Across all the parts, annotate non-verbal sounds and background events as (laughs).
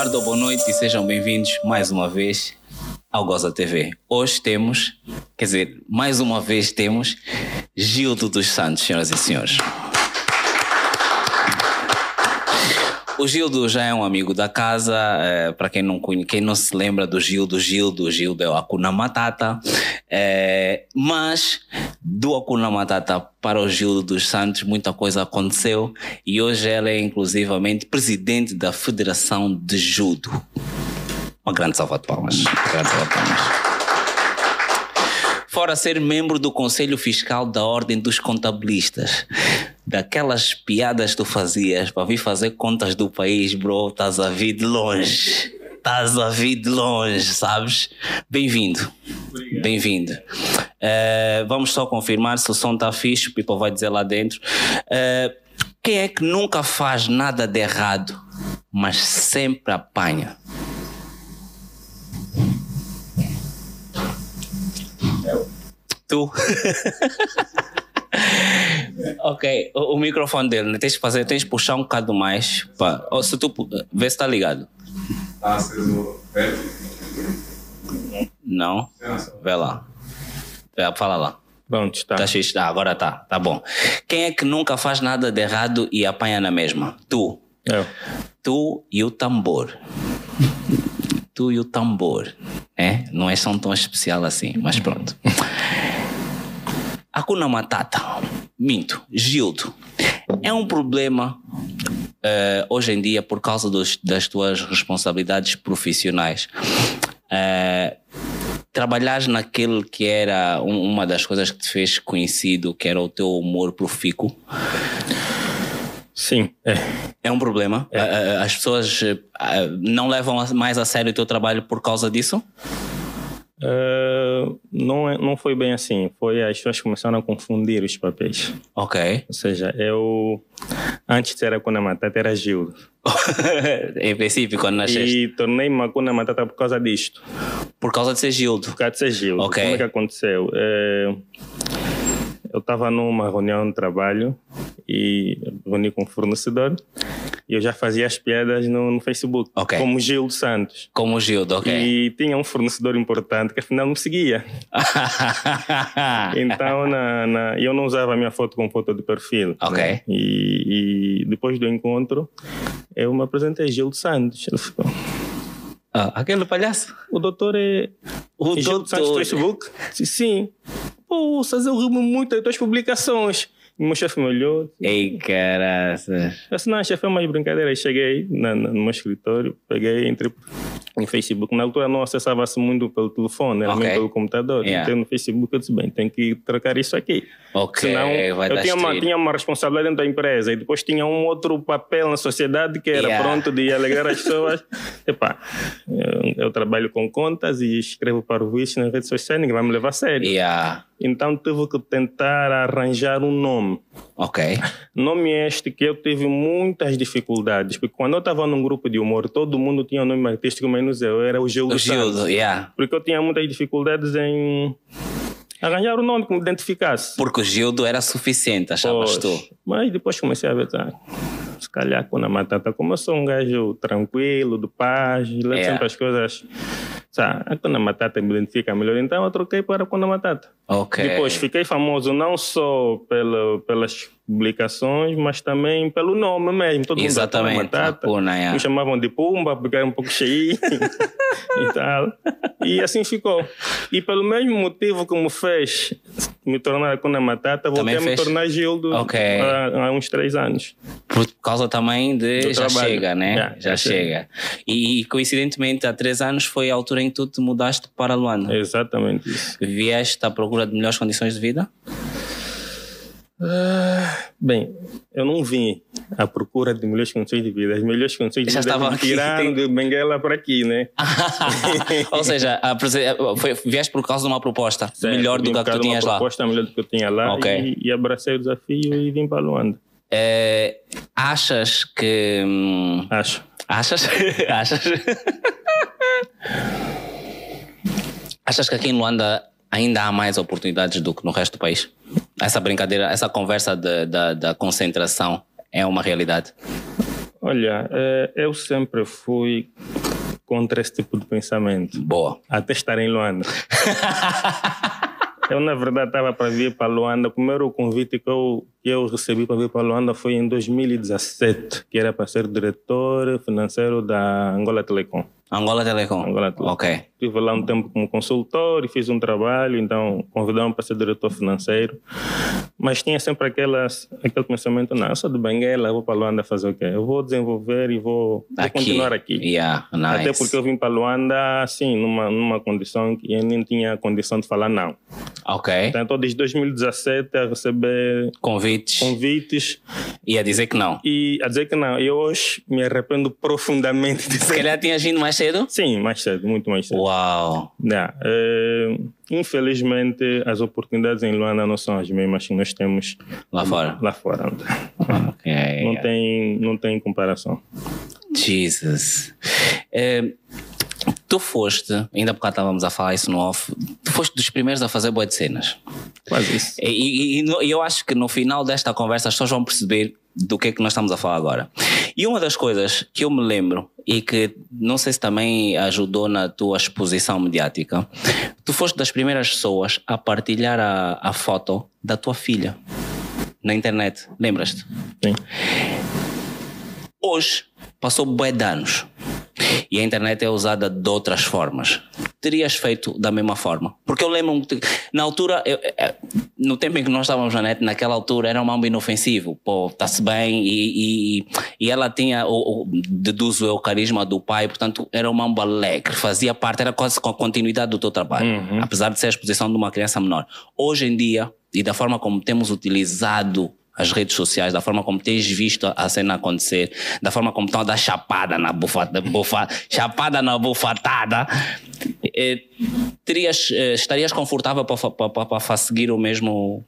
tarde ou boa noite e sejam bem-vindos mais uma vez ao Goza TV. Hoje temos, quer dizer, mais uma vez temos Gildo dos Santos, senhoras e senhores. O Gildo já é um amigo da casa, é, para quem não, quem não se lembra do Gildo, Gildo, Gildo é o Akuna Matata, é, mas do Akuna Matata para o Gildo dos Santos muita coisa aconteceu e hoje ela é inclusivamente presidente da Federação de Judo. Uma grande salva de palmas. Uma grande salva de palmas fora ser membro do Conselho Fiscal da Ordem dos Contabilistas. Daquelas piadas que tu fazias para vir fazer contas do país, bro, estás a vir de longe. Estás a vir de longe, sabes? Bem-vindo. Bem-vindo. Uh, vamos só confirmar se o som está fixe, o People vai dizer lá dentro. Uh, quem é que nunca faz nada de errado, mas sempre apanha? Tu. ok, o, o, microfone dele, né? tens que fazer, tens que puxar um bocado mais. Pá. Ou se tu vê se está ligado. Está aceso Não? Vê lá. Vê, fala lá. Pronto, está. Tá xixi, ah, agora tá, tá bom. Quem é que nunca faz nada de errado e apanha na mesma? Tu. Eu. Tu e o tambor. tu e o tambor. É? Não é só tão especial assim, mas pronto. Hakuna Matata, minto, Gildo, é um problema uh, hoje em dia por causa dos, das tuas responsabilidades profissionais. Uh, trabalhares naquele que era um, uma das coisas que te fez conhecido, que era o teu humor profícuo. Sim, é. É um problema. É. As pessoas não levam mais a sério o teu trabalho por causa disso? Uh, não, é, não foi bem assim. Foi as pessoas começaram a confundir os papéis. Ok. Ou seja, eu antes de ser a Kuna Matata era Gildo. (laughs) em princípio, quando nasceste. E tornei-me Kuna Matata por causa disto. Por causa de ser Gildo? Por causa de ser Gildo. Ok. Como é que aconteceu? É, eu estava numa reunião de trabalho e reuni com um fornecedor e eu já fazia as piadas no, no Facebook, okay. como Gildo Santos. Como Gildo, ok. E tinha um fornecedor importante que afinal me seguia. (laughs) então na, na, eu não usava a minha foto como foto de perfil. Ok. Né? E, e, depois do encontro eu me apresentei Gildo Santos. Ele ficou. Ah, aquele palhaço? O doutor é. O Gildo doutor. Santos Facebook? Sim. Pô, eu rimo muito das tuas publicações. O meu chefe me olhou. Ei, caraças. Eu disse, não, chefe, é mais brincadeira. Aí cheguei na, na, no meu escritório, peguei, entrei em Facebook. Na altura não acessava-se muito pelo telefone, era okay. mesmo pelo computador. Yeah. Entrei no Facebook e disse, bem, tem que trocar isso aqui. Ok, Senão, vai eu tinha uma, tinha uma responsabilidade dentro da empresa e depois tinha um outro papel na sociedade que era yeah. pronto de alegrar as pessoas. (laughs) Epá, eu, eu, trabalho com contas e escrevo para o vice nas redes sociais, ninguém vai me levar a sério. Yeah. Então tive que tentar arranjar um nome. Ok. (laughs) Nome este que eu tive muitas dificuldades, porque quando eu estava num grupo de humor, todo mundo tinha um nome artístico, menos eu. Era o Gildo. O Gildo, yeah. Porque eu tinha muitas dificuldades em arranjar um nome que me identificasse. Porque o Gildo era suficiente, achavas pois, tu? Mas depois comecei a ver, tá, se calhar com a Matata, como eu sou um gajo tranquilo, de paz, levo yeah. sempre as coisas Sabe? A Kuna Matata me identifica melhor, então eu troquei para a Matata. Ok. Depois fiquei famoso não só pelo, pelas publicações, mas também pelo nome mesmo. Todo Exatamente. mundo Matata. Puna, yeah. Me chamavam de Pumba, porque era um pouco cheio (laughs) e tal. E assim ficou. E pelo mesmo motivo que me fez me tornar Kuna Matata, voltei a me tornar Gildo okay. há, há, uns três anos. Por causa também de Do já trabalho. chega, né? Yeah, já, já chega. E coincidentemente há três anos foi a altura em que tu te mudaste para Luanda. Exatamente isso. Vieste à procura de melhores condições de vida? Uh, bem, eu não vim à procura de melhores condições de vida. As melhores condições de Já vida me tiraram de Benguela para aqui, né? (laughs) Ou seja, foi, vieste por causa de uma proposta certo, melhor do que a que tu tinhas lá. Uma proposta melhor do que eu tinha lá okay. e, e, abracei o desafio e vim para Luanda. É, achas que. Hum, Acho. Achas? (laughs) achas? achas que aqui em Luanda ainda há mais oportunidades do que no resto do país? Essa brincadeira, essa conversa da, da concentração é uma realidade? Olha, eh, eu sempre fui contra esse tipo de pensamento. Boa. Até estar em Luanda. (laughs) eu, na verdade, estava para vir para Luanda. O primeiro convite que eu, que eu recebi para vir para Luanda foi em 2017, que era para ser diretor financeiro da Angola Telecom. Angola Telecom. Angola Telecom. Ok. Estive lá um tempo como consultor e fiz um trabalho, então convidaram para ser diretor financeiro. Mas tinha sempre aquelas, aquele pensamento: não, eu sou de Benguela, vou para Luanda fazer o quê? Eu vou desenvolver e vou, vou continuar aqui. Yeah, nice. Até porque eu vim para Luanda, assim, numa, numa condição que eu nem tinha condição de falar não. Ok. Então, estou desde 2017 a receber Convites. convites Ia dizer que não. e a dizer que não. E hoje me arrependo profundamente de Se calhar tinha vindo mais cedo? Sim, mais cedo, muito mais cedo. Uau. Yeah, eh, infelizmente, as oportunidades em Luanda não são as mesmas que nós temos Lá fora. lá fora. (laughs) Ok. Não tem, não tem comparação. Jesus. É, tu foste, ainda porque estávamos a falar isso no off, tu foste dos primeiros a fazer boas de cenas. Quase isso. E, e- e e eu acho que no final desta conversa as pessoas vão perceber do que é que nós estamos a falar agora. E uma das coisas que eu me lembro e que não sei se também ajudou na tua exposição mediática, tu foste das primeiras pessoas a partilhar a, a foto da tua filha na internet. Lembras-te? Sim. Hoje, passou bué de anos e a internet é usada de outras formas. Terias feito da mesma forma? Porque eu lembro-me, que, na altura, eu- eh, no tempo em que nós estávamos na net, naquela altura era um mambo inofensivo. Pô, está-se bem e, e, e ela tinha, o, o, deduzo eu, o carisma do pai, portanto era um mambo alegre, fazia parte, era quase com a continuidade do teu trabalho, apesar de ser a exposição de uma criança menor. Hoje em dia, e da forma como temos utilizado as redes sociais, da forma como tens visto a- cena acontecer, da forma como estão a dar chapada na bufata, bufa, chapada na bufatada, eh, terias, eh, estarias confortável para seguir o mesmo,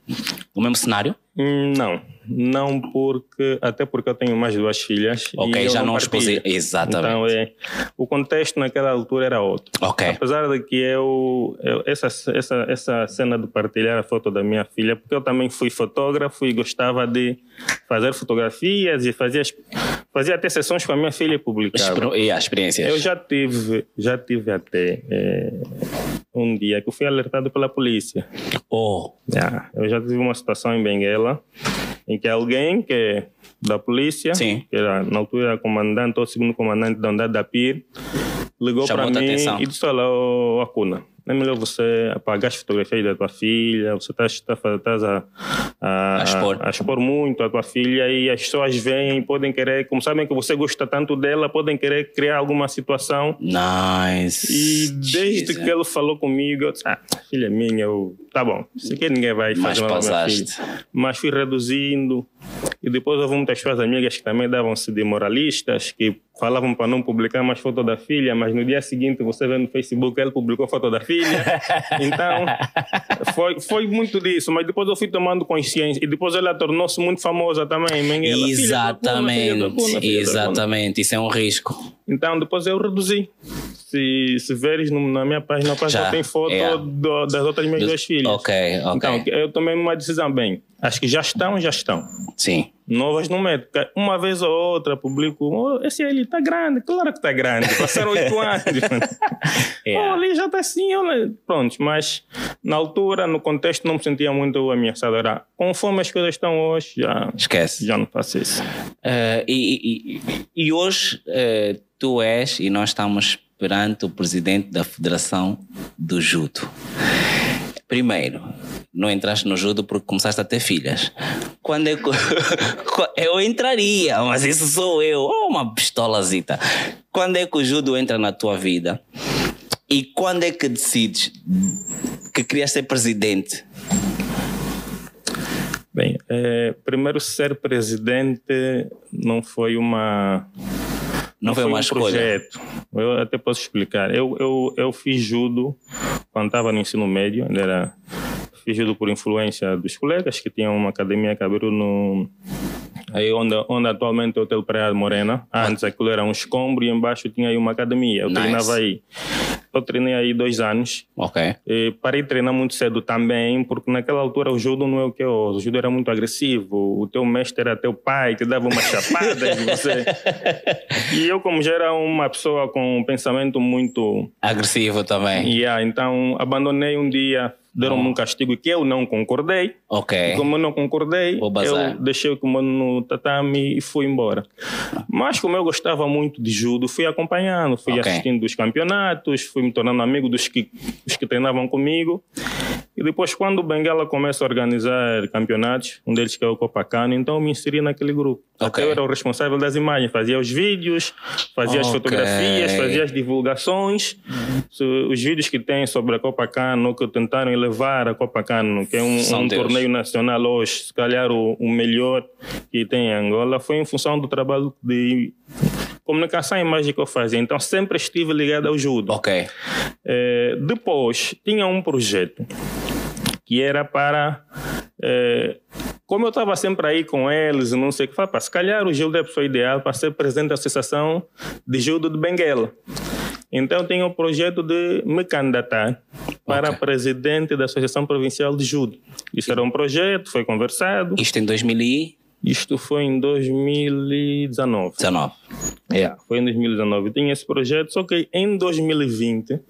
o mesmo cenário? Hum, Não, não porque até porque eu tenho mais duas filhas. Ok, já não exposi. Exatamente. Então é, o contexto naquela altura era outro. Ok. Apesar de que eu, eu- essa, essa, essa cena de partilhar a foto da minha filha, porque eu também fui fotógrafo e gostava de fazer fotografias e fazia, fazia até sessões com a minha filha e publicava. E as experiências? Eu já tive, já tive até eh, um dia que eu fui alertado pela polícia. Oh, Yeah, eu já tive uma situação em Benguela em que alguém que da polícia, Sim. que era na altura era comandante ou segundo comandante da unidade da PIR, ligou para mim atenção. e disse: Olha, ô, Acuna, não é melhor você apagar as fotografias da tua filha, você está tá, tá, a, a, A expor. a expor muito a tua filha e as pessoas vêm podem querer, como sabem que você gosta tanto dela, podem querer criar alguma situação nice. e desde Jesus. que ele falou comigo, eu disse, ah, filha minha, eu, tá bom, isso aqui ninguém vai Mas fazer minha pausaste. filha. Mas fui reduzindo. E depois houve muitas suas amigas que também davam-se de moralistas, que falavam para não publicar mais foto da filha, mas no dia seguinte você vê no Facebook, ele publicou foto da filha. (laughs) Então, foi, foi muito disso. Mas depois eu fui tomando consciência. E depois ela tornou-se muito famosa também. Menguela, filha filha Exatamente, filha exatamente. Isso é um risco. Então depois eu reduzi. Se, se veres no- na minha página, na página Já, tem foto yeah. do- das outras minhas Do- duas filhas. Ok, ok. Então eu tomei uma decisão bem. Acho que já estão, já estão. Sim. Novas no meto. Uma vez ou outra publico, oh, esse aí está grande, claro que está grande, passaram (laughs) oito anos. (laughs) Yeah. Oh, ali já está assim, olha. Pronto, mas na altura, no contexto, não me sentia muito ameaçado. Era, conforme as coisas estão hoje, já, Esquece. já não faço isso. Eh, e, e- e hoje eh, tu és, e nós estamos perante o presidente da Federação do Judo. Primeiro, não entraste no judo porque começaste a ter filhas. Quando eu, (laughs) eu entraria, mas isso sou eu. Oh, uma pistolazita. Quando é que o judo entra na tua vida? E quando é que decides que querias ser presidente? Bem, eh, primeiro ser presidente não foi uma Não foi foi uma um escolha. projeto. Eu até posso explicar. Eu, eu, eu fiz judo quando estava no ensino médio. ainda Era, fiz judo por influência dos colegas que tinham uma academia que abriu no... Aí onde, onde atualmente é o Hotel Praia Morena. Antes aquilo era um escombro e embaixo tinha aí uma academia. Eu Nice. treinava aí. Eu treinei aí dois anos. Ok. E parei de treinar muito cedo também, porque naquela altura o judo não é o que é hoje. O judo era muito agressivo. O teu mestre era teu pai, que dava umas chapadas e (laughs) você... E eu, como já era uma pessoa com um pensamento muito... Agressivo também. Yeah, então abandonei um dia deram-me um castigo que eu não concordei. Ok. E como eu não concordei, eu deixei o kimono no tatame e fui embora. Mas como eu gostava muito de judo, fui acompanhando, fui Ok. assistindo os campeonatos, fui me tornando amigo dos que, dos que treinavam comigo. E depois, quando o Benguela começa a organizar campeonatos, um deles que é o Copacabana, então eu me inseri naquele grupo. Ok. Até eu era o responsável das imagens, fazia os vídeos, fazia as Ok. fotografias, fazia as divulgações. So, Os vídeos que tem sobre a Copacabana, que tentaram elevar a Copacabana, que é um, um torneio nacional hoje, se calhar o, o melhor que tem em Angola, foi em função do trabalho de comunicação e imagem que eu fazia. Então sempre estive ligado ao judo. Ok. Eh, depois, tinha um projeto que era para. eh, como eu estava sempre aí com eles, não sei o que, pá, se calhar o Gildo é a pessoa ideal para ser presidente da Associação de Judo de Benguela. Então, tinha o projeto de me candidatar para Ok. presidente da Associação Provincial de Judo. Isso era um projeto, foi conversado. Isto em 2019. Isto foi em 2019. Yeah, foi em 2019. Eu tinha esse projeto, só que em 2020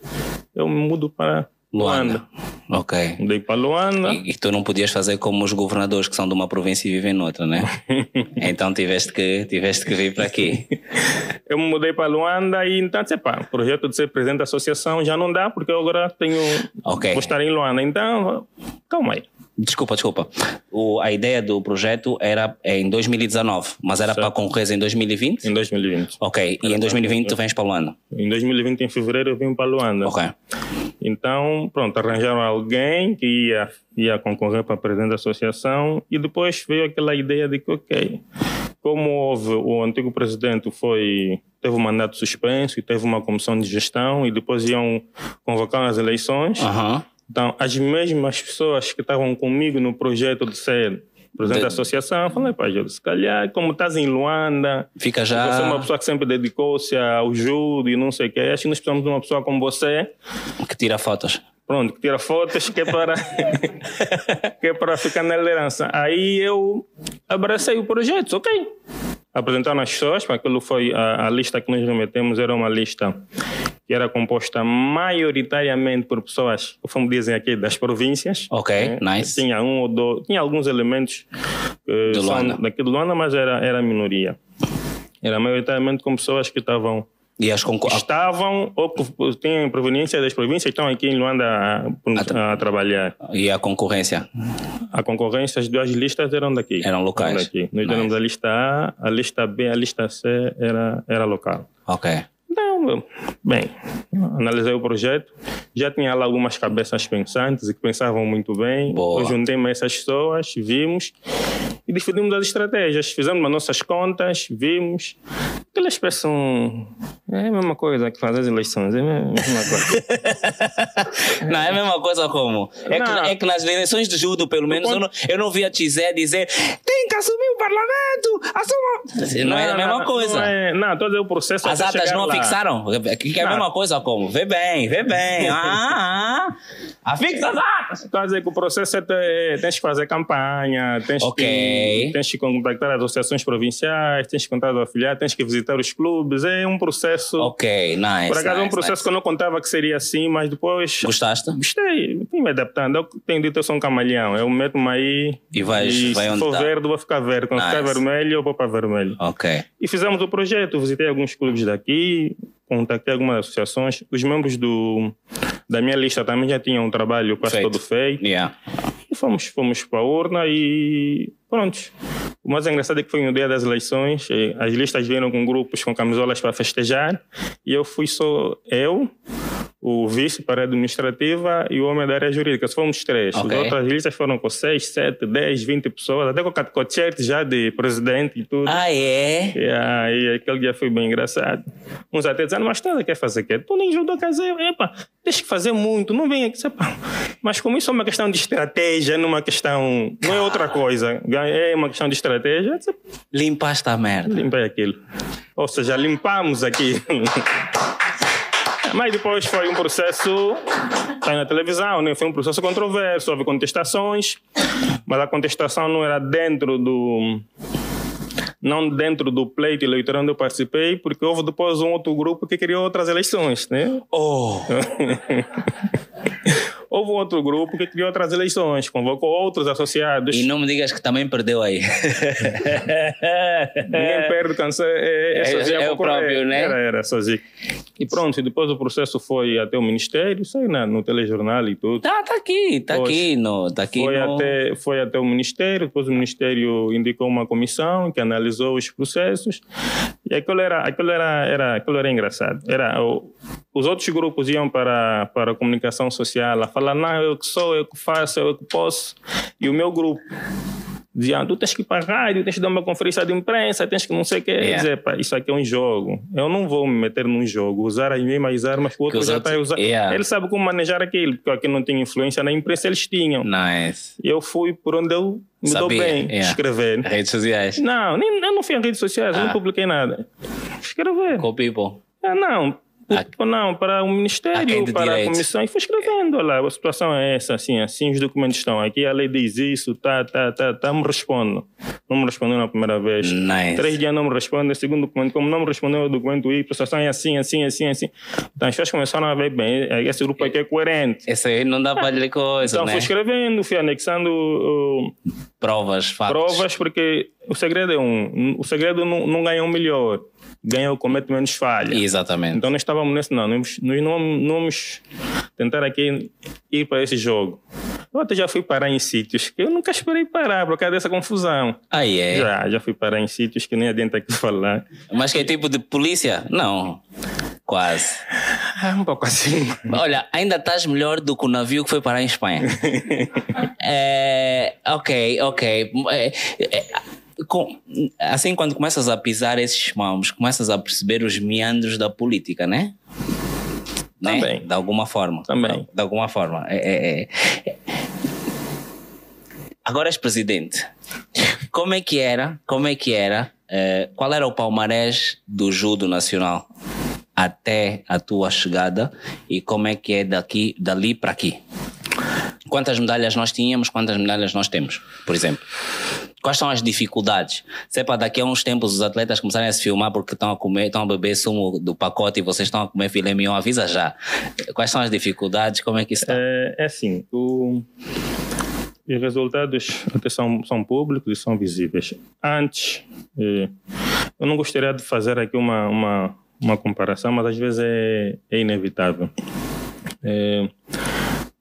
eu me mudo para Luanda. Luanda. Ok. Mudei para Luanda. E, e tu não podias fazer como os governadores que são de uma província e vivem noutra, né? (laughs) então tiveste que, tiveste que vir para aqui. (laughs) Eu me mudei para Luanda e então, pá, o projeto de ser presidente da associação já não dá, porque eu agora tenho. Ok. Vou estar em Luanda. Então, calma aí. Desculpa, desculpa. O, a ideia do projeto era é em 2019, mas era para concorrer em 2020? Em 2020. Ok. E em 2020 tu vens para Luanda? Em 2020, em fevereiro, eu vim para Luanda. Ok. Então, pronto, arranjaram alguém que ia, ia concorrer para presidente da associação e depois veio aquela ideia de que, ok, como houve, o antigo presidente foi teve um mandato suspenso e teve uma comissão de gestão e depois iam convocar as eleições. Aham. Então, as mesmas pessoas que estavam comigo no projeto de ser presidente De- da associação, falei, pá, Júlio, se calhar, como estás em Luanda, Fica você é uma já pessoa que sempre dedicou-se ao judo e não sei o quê, acho que nós precisamos de uma pessoa como você, que tira fotos. pronto, que tira fotos, que é para, (laughs) que é para ficar na liderança. Aí eu abracei o projeto, ok. Apresentaram as pessoas, aquilo foi a, a lista que nós remetemos, era uma lista que era composta maioritariamente por pessoas, como dizem aqui, das províncias. Ok, né? nice. Tinha um ou dois, tinha alguns elementos que De são daqui de Luanda, mas era, era a minoria. Era maioritariamente com pessoas que estavam E as concor... estavam ou tinham proveniência das províncias estão aqui em Luanda a, a trabalhar. E a concorrência? A concorrência, as duas listas eram daqui. Eram locais. Daqui. Nós Nice. temos a lista A, a lista B, a lista C era, era local. Ok. Então, bem, analisei o projeto. Já tinha lá algumas cabeças pensantes e que pensavam muito bem. Boa. Eu juntei-me a essas pessoas, vimos e definimos as estratégias. Fizemos as nossas contas, vimos. Eles pensam. É a mesma coisa que fazer as eleições, é a mesma coisa. (laughs) Não, é a mesma coisa como. É, que, Não. é que nas eleições de judo, pelo menos, eu não, eu não vi a Tizé dizer tem que assumir o parlamento, assuma. Não, é a mesma coisa. Não, é, não todo o processo. As atas não lá. fixaram? Que que é a Não. mesma coisa como? Vê bem, vê bem. (laughs) Ah, ah. Afixa as atas. Quer dizer que o processo é ter, tens que fazer campanha, tens, Ok. que, tens que contactar as associações provinciais, tens que contactar o afiliado, tens que visitar os clubes. É um processo. Ok, nice. Por acaso é um nice, processo nice. que eu não contava que seria assim, mas depois. Gostaste? Gostei, fui me adaptando. Eu tenho dito, eu sou um camaleão. Eu meto-me aí. E vais- e vai se for tá. verde, vou ficar verde. Quando ficar Nice. vermelho, eu vou para vermelho. Ok. E fizemos o projeto, visitei alguns clubes daqui, contactei algumas associações. Os membros do, da minha lista também já tinham um trabalho quase Feito. todo feito. Yeah. E fomos, fomos para a urna e pronto. O mais engraçado é que foi no dia das eleições, eh, as listas vieram com grupos com camisolas para festejar e eu fui só eu, o vice para a administrativa e o homem da área jurídica. Só Fomos três. Ok. As outras listas foram com seis, sete, dez, vinte pessoas, até com o catecochete já de presidente e tudo. Ah, é? E aí, aquele dia foi bem engraçado. Uns até dizendo, mas tu quer fazer quê? Tu nem judô dizer, epa, tens que fazer muito, não vem aqui. Epa. Mas como isso é uma questão de estratégia, não é uma questão, não é outra coisa, é uma questão de estratégia, eu disse, Limpaste a merda. limpei aquilo. Ou seja, limpamos aqui. (laughs) mas depois foi um processo, está na televisão, né? foi um processo controverso, houve contestações, mas a contestação não era dentro do não dentro do pleito eleitoral onde eu participei, porque houve depois um outro grupo que queria outras eleições, né? Oh! (laughs) Houve um outro grupo que criou outras eleições, convocou outros associados. E não me digas que também perdeu aí. (laughs) Ninguém perde cansa, é, é, sozinho é, é o próprio, né? Era, era sozinho. E pronto, e depois o processo foi até o Ministério, saiu na, no telejornal e tudo. Tá, tá aqui, tá aqui. No, tá aqui foi, no... até, foi até o Ministério, depois o Ministério indicou uma comissão que analisou os processos. E aquilo era, aquilo era, era, aquilo era engraçado. Era, o, os outros grupos iam para, para a comunicação social a falar, não, eu que sou, eu que faço, eu que posso. E o meu grupo dizia, tu tens que ir para a rádio, tens que dar uma conferência de imprensa, tens que não sei o quê. Yeah. Dizer, pá, isso aqui é um jogo. Eu não vou me meter num jogo, usar as mesmas armas que o outro já está a usar. Yeah. Ele sabe como manejar aquilo, porque aqui não tinha influência na imprensa, eles tinham. Nice. E eu fui por onde eu me Sabia. dou bem, yeah. escrever. Redes sociais. Não, nem, eu não fui em redes sociais, ah. eu não ah. publiquei nada. Escrever. Com people. Ah, não, a, não, para o Ministério, para a Comissão, e foi escrevendo, olha, a situação é essa, assim, assim, os documentos estão aqui, a lei diz isso, tá, tá, tá, tá, me respondo. Não me respondeu na primeira vez. Nice. Três dias não me responde, segundo documento, como não me respondeu o documento I, a situação é assim, assim, assim, assim. Então as pessoas começaram a ver bem, esse grupo aqui é coerente. Esse aí não dá para ler coisa, Então né? fui escrevendo, fui anexando... Uh, provas, fatos. Provas, porque o segredo é um, o segredo não, não ganha um melhor ganha o comete menos falha. Exatamente. Então nós estávamos nesse, não, nós, não, não vamos tentar aqui ir para esse jogo. Eu até já fui parar em sítios que eu nunca esperei parar por causa dessa confusão. Ah, é? Já, já fui parar em sítios que nem adianta aqui (laughs) falar. Mas que é tipo de polícia? Não. Quase. Ah, um pouco assim. Olha, ainda estás melhor do que o navio que foi parar em Espanha. (laughs) é, ok, ok. É, é, com, assim, quando começas a pisar esses mãos, começas a perceber os meandros da política, né? né? Também. Né? De alguma forma. Também. De, alguma forma. É, é, é. Agora és presidente. Como é que era? Como é que era? É, qual era o palmarés do judo nacional até a tua chegada e como é que é daqui, dali para aqui? Quantas medalhas nós tínhamos, quantas medalhas nós temos, por exemplo? Quais são as dificuldades? Se é para daqui a uns tempos os atletas começarem a se filmar porque estão a comer, estão a beber sumo do pacote e vocês estão a comer filé mignon, avisa já. Quais são as dificuldades? Como é que está? É, é assim, o, os resultados até são, são públicos e são visíveis. Antes, é, eu não gostaria de fazer aqui uma, uma, uma comparação, mas às vezes é, é inevitável. É,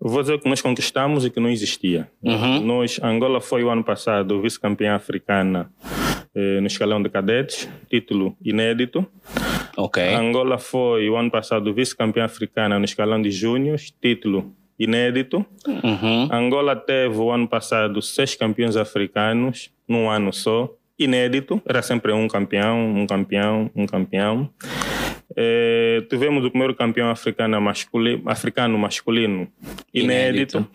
Vou dizer que nós conquistamos e que não existia. Uhum. Nós, Angola foi o ano passado vice-campeã africana eh, no escalão de cadetes, título inédito. Okay. Angola foi o ano passado vice-campeã africana no escalão de júniores, título inédito. Uhum. Angola teve o ano passado seis campeões africanos num ano só, inédito. Era sempre um campeão, um campeão, um campeão. É, tivemos o primeiro campeão africano masculino, africano masculino inédito. inédito.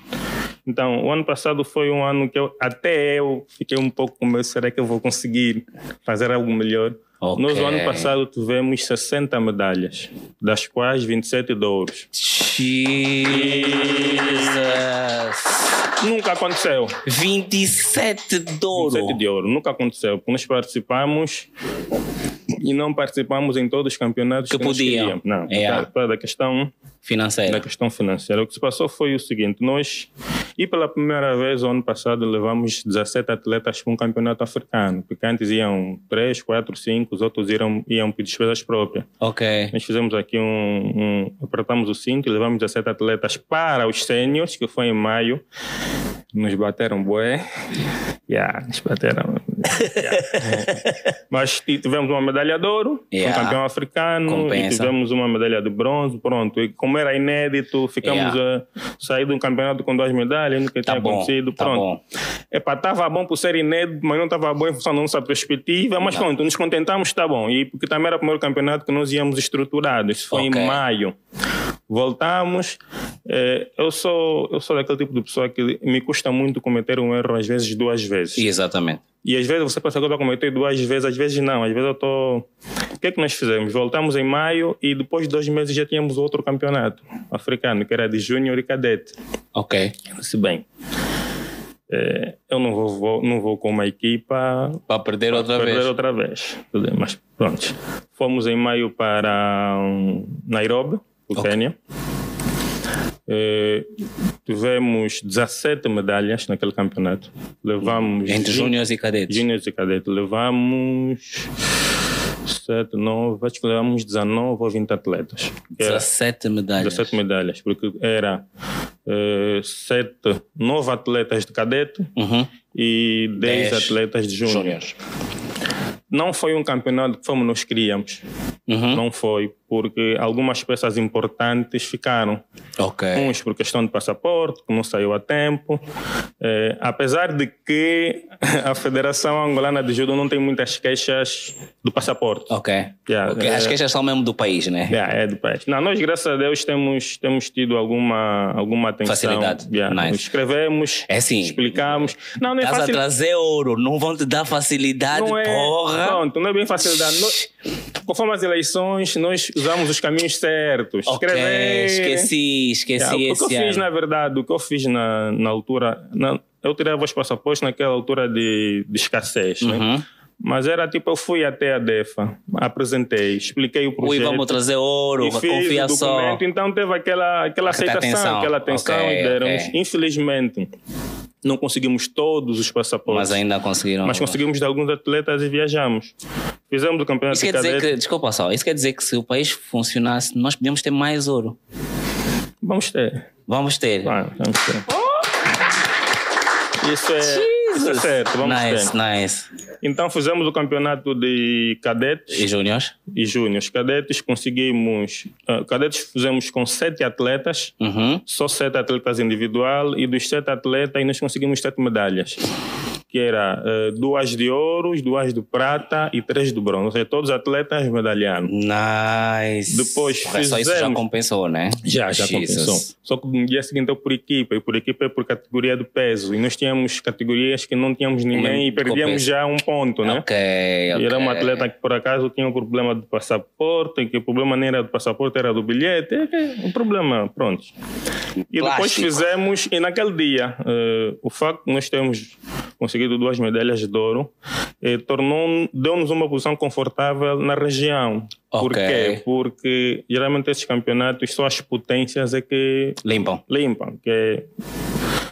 Então, o ano passado foi um ano que eu, até eu fiquei um pouco com medo, será que eu vou conseguir fazer algo melhor? Okay. Nós, no ano passado, tivemos 60 medalhas, das quais 27 de ouro. Jesus! Nunca aconteceu. 27 de ouro? 27 de ouro, nunca aconteceu. Nós participamos e não participamos em todos os campeonatos que, que podiam. Não, é. por da questão financeira. Da questão financeira. O que se passou foi o seguinte: nós, e pela primeira vez, ano passado, levamos 17 atletas para um campeonato africano. Porque antes iam 3, 4, 5, os outros iam, iam por despesas próprias. Ok. Nós fizemos aqui um, um. apertamos o cinto e levamos 17 atletas para os sêniores, que foi em maio. Nos bateram bué. (laughs) Yeah, nos bateram. Yeah. (laughs) Mas tivemos uma medalha de ouro, yeah. um campeão africano, e tivemos uma medalha de bronze, pronto. E como era inédito, ficamos yeah. a sair de um campeonato com duas medalhas, nunca tá tinha bom, acontecido, tá pronto. Tá Epa, estava bom por ser inédito, mas não estava bom em função da nossa perspectiva, mas pronto, nos contentamos, está bom. E porque também era o primeiro campeonato que nós íamos estruturados, foi okay. em maio. Voltamos. É, eu, sou, eu sou daquele tipo de pessoa que me custa muito cometer um erro, às vezes duas vezes. Exatamente. E às vezes você pensa que eu competir duas vezes, às vezes não, às vezes eu estou. O que é que nós fizemos? Voltamos em maio e depois de dois meses já tínhamos outro campeonato africano, que era de júnior e cadete. Ok. Se bem. É, eu não vou, vou, não vou com uma equipa para perder outra perder vez. outra vez. Mas pronto. Fomos em maio para um, Nairobi, o Ok. Quênia. É, tivemos 17 medalhas naquele campeonato. Levamos. Entre júniores e cadetes. Júniores e cadetes. Levamos. 7, 9, acho que levamos 19 ou 20 atletas. Que era- 17 medalhas. 17 medalhas, porque era eh, sete, nove atletas de cadete Uhum. e 10 Dez atletas de júnior. Não foi um campeonato que como nós queríamos. Uhum. Não foi, porque algumas peças importantes ficaram. Ok. Uns por questão de passaporte, que não saiu a tempo. Eh, apesar de que (laughs) a Federação Angolana de Judo não tem muitas queixas do passaporte. Ok. Yeah, Ok, é- As queixas são mesmo do país, né? Yeah, é do país. Não, nós, graças a Deus, temos, temos tido alguma, alguma atenção. Facilidade. Yeah, Nice. Escrevemos, É assim, explicamos. Não, não é fácil. trazer ouro, não vão te dar facilidade, Não é, porra. pronto, não é bem facilidade. Nós- conforme as eleições, nós usamos os caminhos certos. Ok, Escrever. esqueci, esqueci Yeah, o que eu esse fiz, ano. na verdade, o que eu fiz na, na altura. na- eu tirava os passaportes naquela altura de, de escassez. né? Uhum. Mas era tipo, eu fui até a DEFA, apresentei, expliquei o Ui, projeto. vamos trazer ouro, confia só. então teve aquela, aquela aceitação, atenção. aquela atenção Ok, e deram. ok. Infelizmente, não conseguimos todos os passaportes, Mas ainda conseguiram. mas conseguimos de alguns atletas e viajamos. Fizemos o campeonato Isso quer de dizer cadete. que, desculpa só, isso quer dizer que se o país funcionasse, nós podíamos ter mais ouro. Vamos ter. Vamos ter. Vai, vamos ter. É, isso é certo, vamos nice, ter. nice. Então fizemos o campeonato de cadetes. E júniores? e júniores. Cadetes conseguimos. ah, cadetes fizemos com sete atletas, Uhum. só sete atletas individual, e dos sete atletas nós conseguimos sete medalhas. Que era eh, duas de ouro, duas de prata e três de bronze. Ou seja, todos atletas medalharam. Nice. Depois Porra, Só isso já fizemos- compensou, né? Já, já Jesus. compensou. Só que no dia seguinte eu por equipa, e por equipa é por categoria de peso. E nós tínhamos categorias que não tínhamos ninguém e perdíamos compensa. já um ponto, né? Ok, E ok. era um atleta que por acaso tinha um problema de passaporte, que o problema nem era do passaporte, era do bilhete. É Um problema, pronto. E depois Plástico. fizemos, e naquele dia, eh, o facto de nós termos conseguido duas medalhas de ouro, eh, tornou, deu-nos uma posição confortável na região. Por Ok. quê? Porque geralmente esses campeonatos só as potências é que Limpam. limpam, que é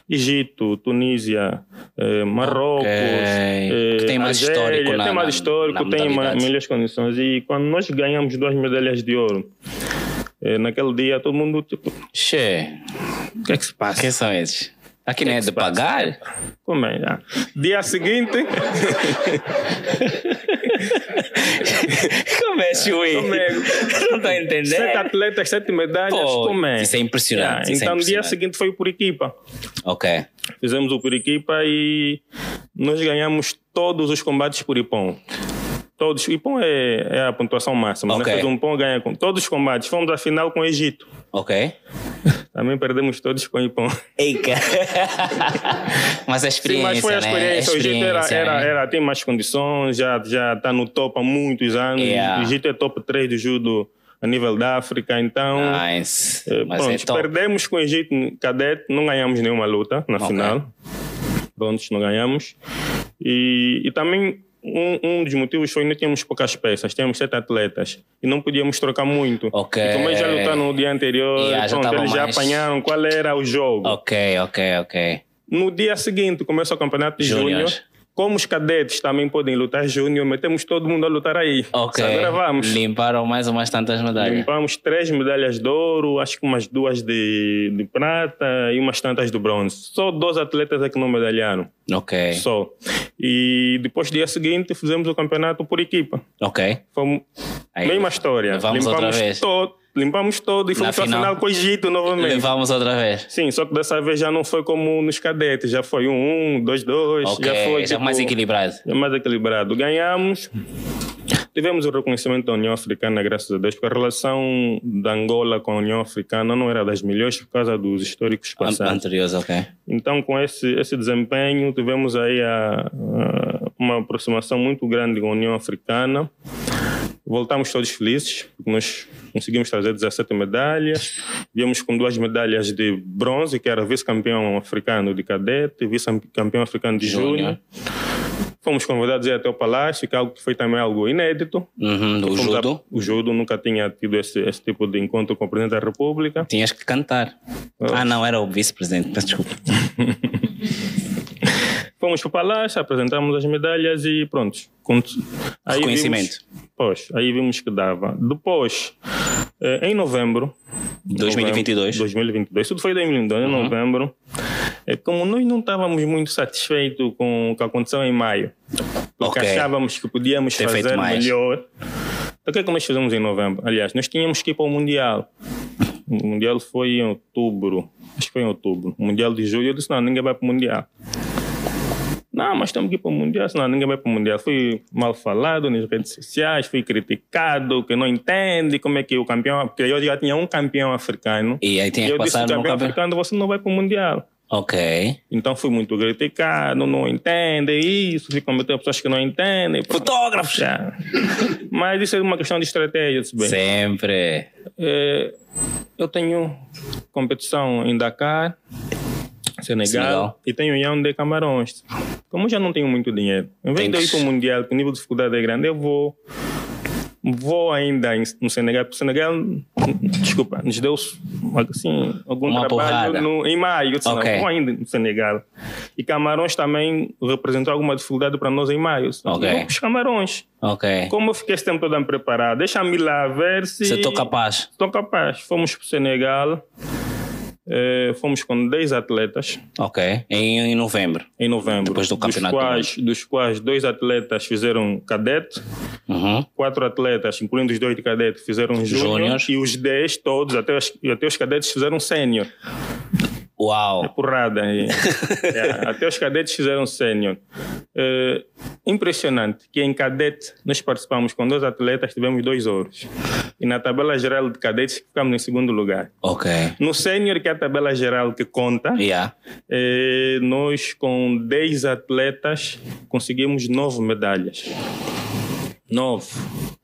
Egito, Tunísia, eh, Marrocos, Ok. eh, Que tem mais Argélia, histórico na- tem mais histórico, tem ma- melhores condições. E quando nós ganhamos duas medalhas de ouro, eh, naquele dia todo mundo tipo, Che, o que é que se passa? quem são esses? Aqui não é de pagar? Como é? Ah, Dia seguinte, Como é, Chui? Como é? Não tá entendendo? sete atletas, sete medalhas, Pô, como é? isso é impressionante, Ah, é então, dia impressionante. seguinte foi por equipa. Ok. Fizemos o por equipa e nós ganhamos todos os combates por Ipom. Todos. Ipom é, é a pontuação máxima. Né? Fez um pom, ganha com todos os combates. Fomos à final com o Egito. Ok. (laughs) Também perdemos todos com o Ipom. Eica. (laughs) mas a Sim, experiência, mas foi a né? experiência. O Egito era, Experiência, era, né? era, tem mais condições, já está já tá no top há muitos anos. Yeah. O Egito é top 3 do judo a nível da África. Então, Nice. eh, pronto, é perdemos com o Egito cadete, não ganhamos nenhuma luta na Ok. final. Prontos, não ganhamos. E, e também um, um dos motivos foi que nós tínhamos poucas peças, tínhamos sete atletas e não podíamos trocar muito. Ok. E como eles já lutaram no dia anterior, Yeah, já pronto, tava eles já mais- apanharam qual era o jogo. Ok, ok, ok. No dia seguinte começa o campeonato de Júnior. Como os cadetes também podem lutar júnior, metemos todo mundo a lutar aí. Ok. Agora vamos. Limparam mais umas tantas medalhas. Limpamos três medalhas de ouro, acho que umas duas de, de prata e umas tantas de bronze. Só dois atletas é que não medalharam. Ok. Só. E depois, dia seguinte, fizemos o campeonato por equipa. Ok. Foi Aí, mesma história. levamos outra vez. todo, limpamos todo e fomos Na para a final. final com o Egito novamente. Levamos outra vez. Sim, só que dessa vez já não foi como nos cadetes, já foi um, um, dois, dois, Ok. já foi já tipo, mais equilibrado. já mais equilibrado. Ganhamos, Tivemos o reconhecimento da União Africana, graças a Deus, porque a relação da Angola com a União Africana não era das melhores por causa dos históricos passados. Anteriores, ok. Então, com esse, esse desempenho, tivemos aí a, a, uma aproximação muito grande com a União Africana. Voltamos todos felizes, nós conseguimos trazer 17 medalhas. Viemos com duas medalhas de bronze, que era vice-campeão africano de cadete, vice-campeão africano de júnior. Fomos convidados a ir até o palácio, que, é algo que foi também algo inédito. Uhum, o judo? A, o judo nunca tinha tido esse, esse, tipo de encontro com o presidente da República. Tinhas que cantar. Oh. Ah, não, era o vice-presidente, desculpa. (laughs) Fomos para o palácio, apresentamos as medalhas e pronto. Aí Reconhecimento. Vimos, pois, aí vimos que dava. Depois, eh, em novembro. 2022. 2022. Tudo foi em 2022, uhum. em novembro. É, como nós não estávamos muito satisfeitos com o que aconteceu em maio, porque okay. achávamos que podíamos Ter fazer melhor. Então, o que é que nós fizemos em novembro? Aliás, nós tínhamos que ir para o Mundial. O Mundial foi em outubro. Acho que foi em outubro. O Mundial de julho. Eu disse: não, ninguém vai para o Mundial. Não, mas que ir para o Mundial, senão ninguém vai para o Mundial. Fui mal falado nas redes sociais, fui criticado, que não entende como é que o campeão... Porque eu já tinha um campeão africano. E aí tinha que eu passar disse, no campeão campeão... africano, você não vai para o Mundial. Ok. Então fui muito criticado, não entende isso, ficam metendo pessoas que não entendem. Fotógrafos! (laughs) Mas isso é uma questão de estratégia, bem. Sempre. É, eu tenho competição em Dakar, Senegal, Senegal. e tenho Yaoundé Camarões. Como já não tenho muito dinheiro, em vez de eu ir para o Mundial, que o nível de dificuldade é grande, eu vou vou ainda no Senegal, porque o Senegal, desculpa, nos deu assim, algum Uma trabalho no, em maio, disse, okay. não, vou ainda no Senegal. E Camarões também representou alguma dificuldade para nós em maio. Okay. Vou para os Camarões. Okay. Como eu fiquei esse tempo todo a me preparar, deixa-me lá ver se... Você estou capaz. Estou capaz. Fomos para o Senegal. Eh, fomos com 10 atletas. Ok. Em, em, novembro. Em novembro. Depois do campeonato. Dos quais, dos quais dois atletas fizeram cadete, uhum. quatro atletas, incluindo os dois de cadete, fizeram júnior. E os 10 todos, até os, até os cadetes, fizeram sênior. Uau! É porrada. (laughs) é, até os cadetes fizeram sênior. É, impressionante que em cadete nós participamos com dois atletas, tivemos dois ouros. E na tabela geral de cadetes ficamos em segundo lugar. Ok. No sênior, que é a tabela geral que conta, yeah. é, nós com 10 atletas conseguimos nove medalhas. Nove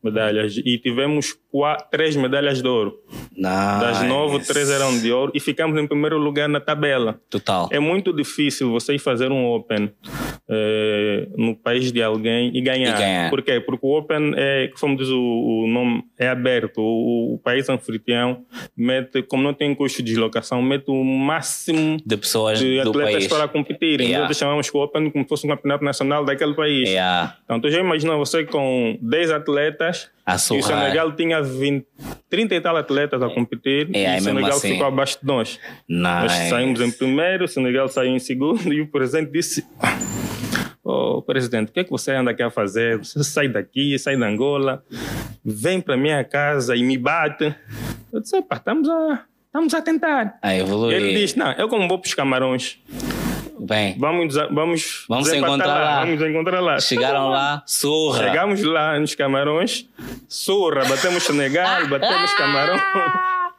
medalhas. E tivemos quatro, três medalhas de ouro. Nice. Das nove, três eram de ouro. E ficamos em primeiro lugar na tabela. Total. É muito difícil você fazer um Open é, no país de alguém e ganhar. E ganhar. Por quê? Porque o Open é, como diz o, o nome, é aberto. O, o, país anfitrião mete, como não tem custo de deslocação, mete o máximo de pessoas de atletas país. para competir. Yeah. Nós chamamos o Open como se fosse um campeonato nacional daquele país. Yeah. Então, tu já imagina você com 10 atletas e o Senegal tinha 20, 30 e tal atletas a competir é, e o Senegal assim. ficou abaixo de nós. Nice. Nós saímos em primeiro, o Senegal saiu em segundo (laughs) e o presidente disse: oh, presidente, o que é que você anda aqui a fazer? Você sai daqui, sai da Angola, vem para minha casa e me bate. Eu disse: estamos a, estamos a tentar. A evoluir. Ele disse: não, eu como vou para os camarões. Bem, vamos, vamos, vamos se encontrar lá. lá. Vamos encontrar lá. Chegaram lá, surra. Chegamos lá nos Camarões, surra, batemos Senegal, (laughs) batemos Camarões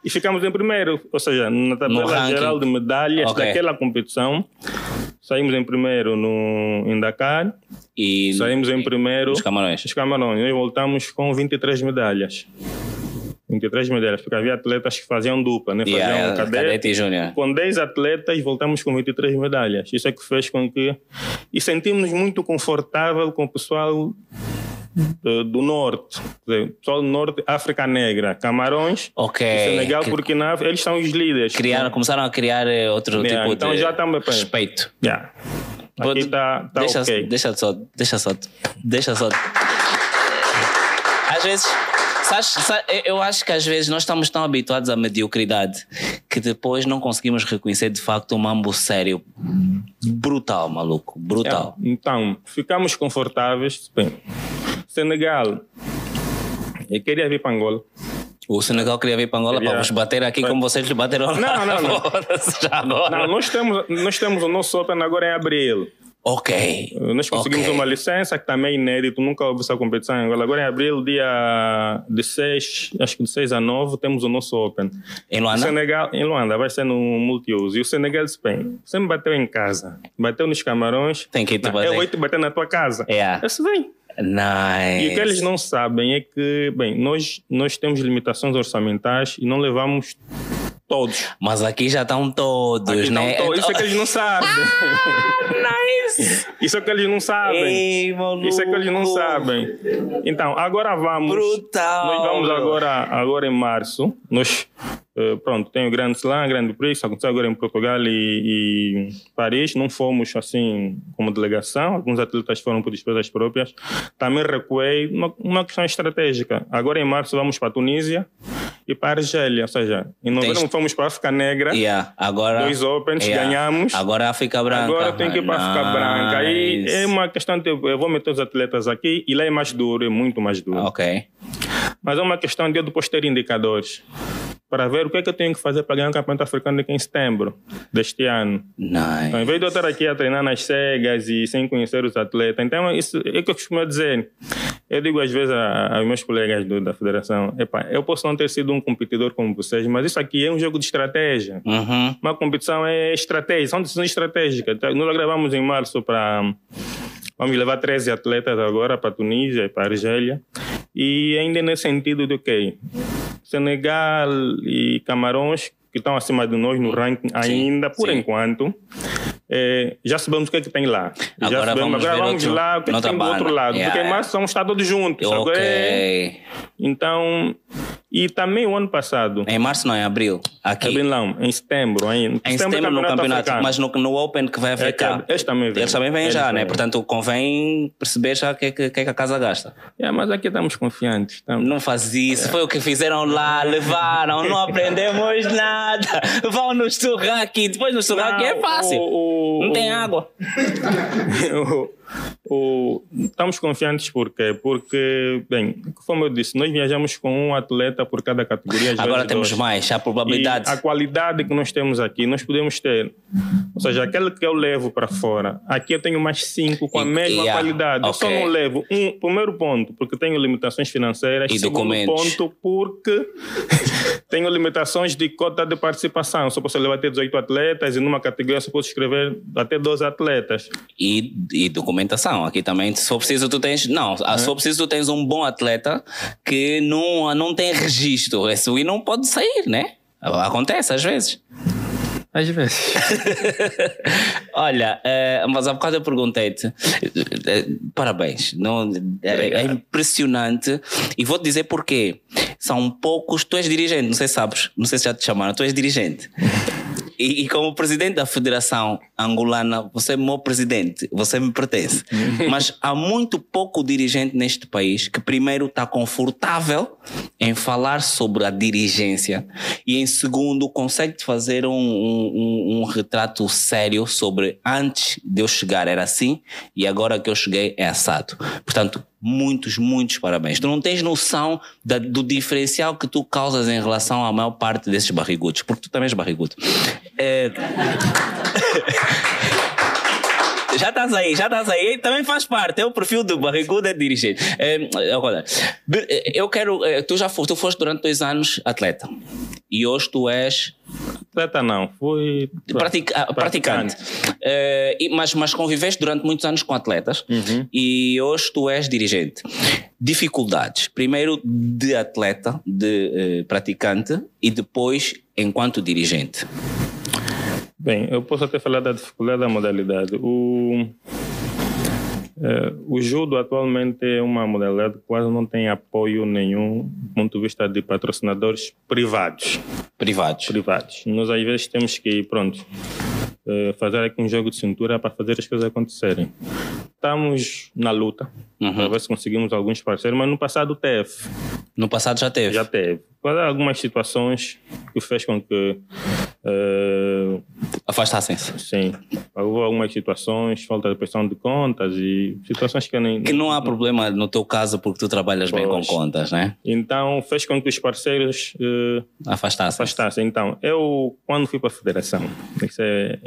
e ficamos em primeiro. Ou seja, na tabela geral de medalhas okay. daquela competição, saímos em primeiro no, em Dakar e saímos em primeiro nos Camarões. Nos Camarões. E voltamos com 23 medalhas. 23 medalhas, porque havia atletas que faziam dupla, né? Faziam yeah, cadete, cadete e júnior. Com 10 atletas, voltamos com 23 medalhas. Isso é que fez com que. E sentimos-nos muito confortável com o pessoal do, do norte, pessoal do norte, África Negra, Camarões, okay. Senegal, porque na, eles são os líderes. Criaram, começaram a criar eh, outro yeah, tipo então de já estamos, respeito. Yeah. Aqui tá, tá deixa, ok. Deixa só, deixa só, deixa só. Às vezes eu acho que às vezes nós estamos tão habituados à mediocridade que depois não conseguimos reconhecer de facto um mambo sério. Brutal, maluco. Brutal. É, então, ficamos confortáveis. Bem, Senegal. Eu queria vir para Angola. O Senegal queria vir para Angola para vos bater aqui como vocês bateram Não, não, não. (laughs) Não, nós temos, nós temos o nosso Open agora em abril. Ok. Nós conseguimos Ok. uma licença que também é inédito, nunca houve essa competição em Angola. Agora em abril, dia de 6, acho que de 6 a 9, temos o nosso Open. Em O Luanda? Senegal, em Luanda, vai ser no multiuso. E o Senegal disse, bem, você me bateu em casa, bateu nos camarões, Tem que te bater. eu vou te bater na tua casa. É. Eu disse, bem. Nice. E o que eles não sabem é que, bem, nós, nós temos limitações orçamentais e não levamos todos. Mas aqui já estão todos, Aqui estão né? todos. Isso é que eles não (laughs) sabem. (laughs) Isso é que eles não sabem. Ei, maluco. Isso é que eles não sabem. Então, agora vamos. Brutal. Nós vamos agora, agora em março. Nós, eh, pronto, tem o Grande Slam, Grande Prix, aconteceu agora em Portugal e, e Paris. Não fomos assim como delegação, alguns atletas foram por despesas próprias. Também recuei, uma, uma questão estratégica. Agora em março vamos para a Tunísia e para a Argélia, ou seja, em novembro Tens- fomos para a África Negra, Yeah, agora. dois Opens, Yeah. ganhamos. Agora a África Branca. Agora tem que ir para a África Branca. Aí é uma questão de eu vou meter os atletas aqui e lá é mais duro, é muito mais duro. Ok. Mas é uma questão de eu depois ter indicadores para ver o que é que eu tenho que fazer para ganhar o campeonato africano aqui em setembro deste ano. Nice. Então, em vez de eu estar aqui a treinar nas cegas e sem conhecer os atletas, então isso é o que eu costumo dizer. Eu digo às vezes a- aos meus colegas do- da federação, "Epá, eu posso não ter sido um competidor como vocês, mas isso aqui é um jogo de estratégia. Uhum. Uma competição é estratégia, são decisões estratégicas. Então, Nós gravamos em março para. Vamos levar 13 atletas agora para Tunísia e para Argélia. E ainda nesse sentido de que Senegal e Camarões, que estão acima de nós no ranking ainda, por sim. enquanto, eh, já sabemos o que é que tem lá. já Agora sabemos. vamos agora ver vamos outro- lá o que, é que tem do outro lado. Yeah, Porque vamos estar todos juntos. Agora é-. Então, e também o ano passado, Em março não, em abril. Aqui. Abril não, em setembro ainda. Em setembro no campeonato, africano. mas no, no Open que vai haver É cá. eles também vêm. Eles também vêm já, né? Portanto, convém perceber já o que, é que, que é que a casa gasta. É, mas aqui estamos confiantes. Estamos... Não faz isso, foi o que fizeram lá, levaram, não aprendemos (laughs) nada. Vão no churrasco, depois no churrasco é fácil. O, o, Não tem o- água. (laughs) o, estamos confiantes por quê? Porque, bem, como eu disse, nós viajamos com um atleta por cada categoria. Agora temos dois. mais, a probabilidade. E a qualidade que nós temos aqui, nós podemos ter. Ou seja, aquele que eu levo para fora, aqui eu tenho mais cinco com a E- mesma yeah, qualidade. Eu só não levo um, primeiro ponto, porque tenho limitações financeiras. E segundo documentos. ponto, porque (laughs) tenho limitações de cota de participação. Só posso levar até 18 atletas e numa categoria só posso escrever até 12 atletas. E, e documentação. Aqui também, se for preciso, tu tens. Não, ah, se for preciso, tu tens um bom atleta que não, não tem registro. Esse e não pode sair, né? Acontece às vezes. Às vezes. (laughs) Olha, eh, mas há bocado eu perguntei-te, eh, parabéns, não, é, é impressionante e vou-te dizer porquê. São poucos, tu és dirigente, não sei se sabes, não sei se já te chamaram, tu és dirigente. E, e como presidente da Federação Angolana, você é meu presidente, você me pertence. (laughs) Mas há muito pouco dirigente neste país que, primeiro, está confortável em falar sobre a dirigência e, em segundo, consegue fazer um, um, um- um retrato sério sobre antes de eu chegar era assim e agora que eu cheguei é assado. Portanto, muitos, muitos parabéns. Tu não tens noção da- do diferencial que tu causas em relação à maior parte desses barrigudos, porque tu também és barrigudo. É... (laughs) Já estás aí, já estás aí. Também faz parte. É o perfil do barrigudo é dirigente. É, agora, be- eu quero. é, Tu já foste, tu foste durante dois anos atleta. E hoje tu és Atleta não, fui. ah, praticante. É, e- mas, mas conviveste durante muitos anos com atletas. E hoje tu és dirigente. Dificuldades. Primeiro de atleta, de eh, praticante. E depois enquanto dirigente. Bem, eu posso até falar da dificuldade da modalidade. O, eh, o judo atualmente é uma modalidade que quase não tem apoio nenhum do ponto de vista de patrocinadores privados. Privados. privados. Nós às vezes temos que, pronto, eh, fazer aqui um jogo de cintura para fazer as coisas acontecerem. Estamos na luta Uhum. para ver se conseguimos alguns parceiros, mas no passado teve, No passado já teve. já teve. Quase algumas situações que fez com que eh, Afastassem-se. Sim, houve algumas situações, falta de prestação de contas e situações que nem. Que não há problema no teu caso porque tu trabalhas bem com Pois. contas, né? Então fez com que os parceiros eh, Afastassem. afastassem. Então, eu, quando fui para a federação, isso é,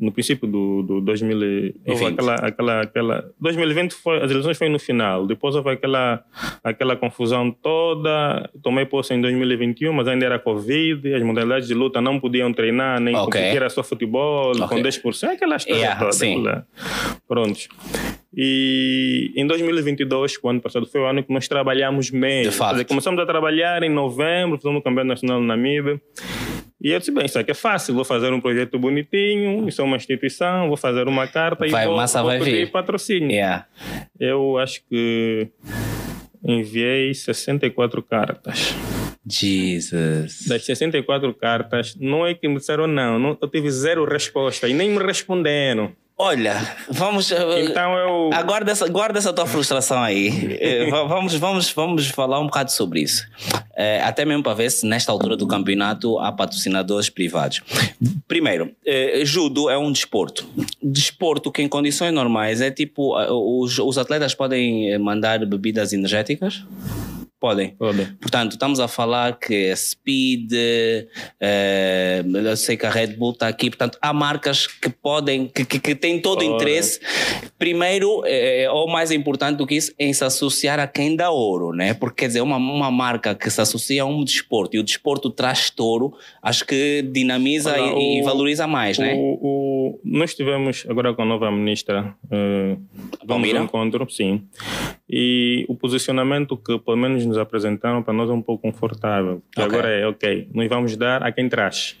no princípio do, do 2020. Houve aquela, aquela, aquela. 2020 foi, as eleições foi no final. Depois houve aquela, aquela confusão toda. Tomei posse em 2021, mas ainda era Covid. As modalidades de luta não podiam treinar, nem okay. competir, era só futebol, okay. com 10%. Aquela história yeah, toda. Sim. Prontos. E em 2022, o ano passado, foi o ano que nós trabalhamos mesmo. De fato. Dizer, começamos a trabalhar em novembro, fizemos o Campeonato Nacional na Namíbia. E eu disse, bem, isso aqui é fácil, vou fazer um projeto bonitinho, isso é uma instituição, vou fazer uma carta vai, e vou, massa vou vai pedir vir. patrocínio. Yeah. Eu acho que enviei 64 cartas. Jesus. Das 64 cartas, não é que me disseram não, não eu tive zero resposta e nem me responderam. Olha, vamos. Eh, então eu. Aguarda essa, guarda essa tua frustração aí. Eh, (laughs) vamos, vamos, vamos falar um bocado sobre isso. É, até mesmo para ver se nesta altura do campeonato há patrocinadores privados. Primeiro, é, judo é um desporto. Desporto que em condições normais é tipo. Os, os atletas podem mandar bebidas energéticas? Podem. Podem. Portanto, estamos a falar que a Speed, eh, eu sei que a Red Bull está aqui, portanto, há marcas que podem, que, que, que têm todo o interesse, primeiro, eh, ou mais importante do que isso, em se associar a quem dá ouro, né? Porque, quer dizer, uma, uma marca que se associa a um desporto e o desporto traz touro, acho que dinamiza Olha, e, o, e, valoriza mais, o, né? O, nós tivemos agora com a nova ministra, uh, vamos ao encontro, sim, e o posicionamento que pelo menos nos apresentaram para nós é um pouco confortável. Okay. Agora é, ok, nós vamos dar a quem traz.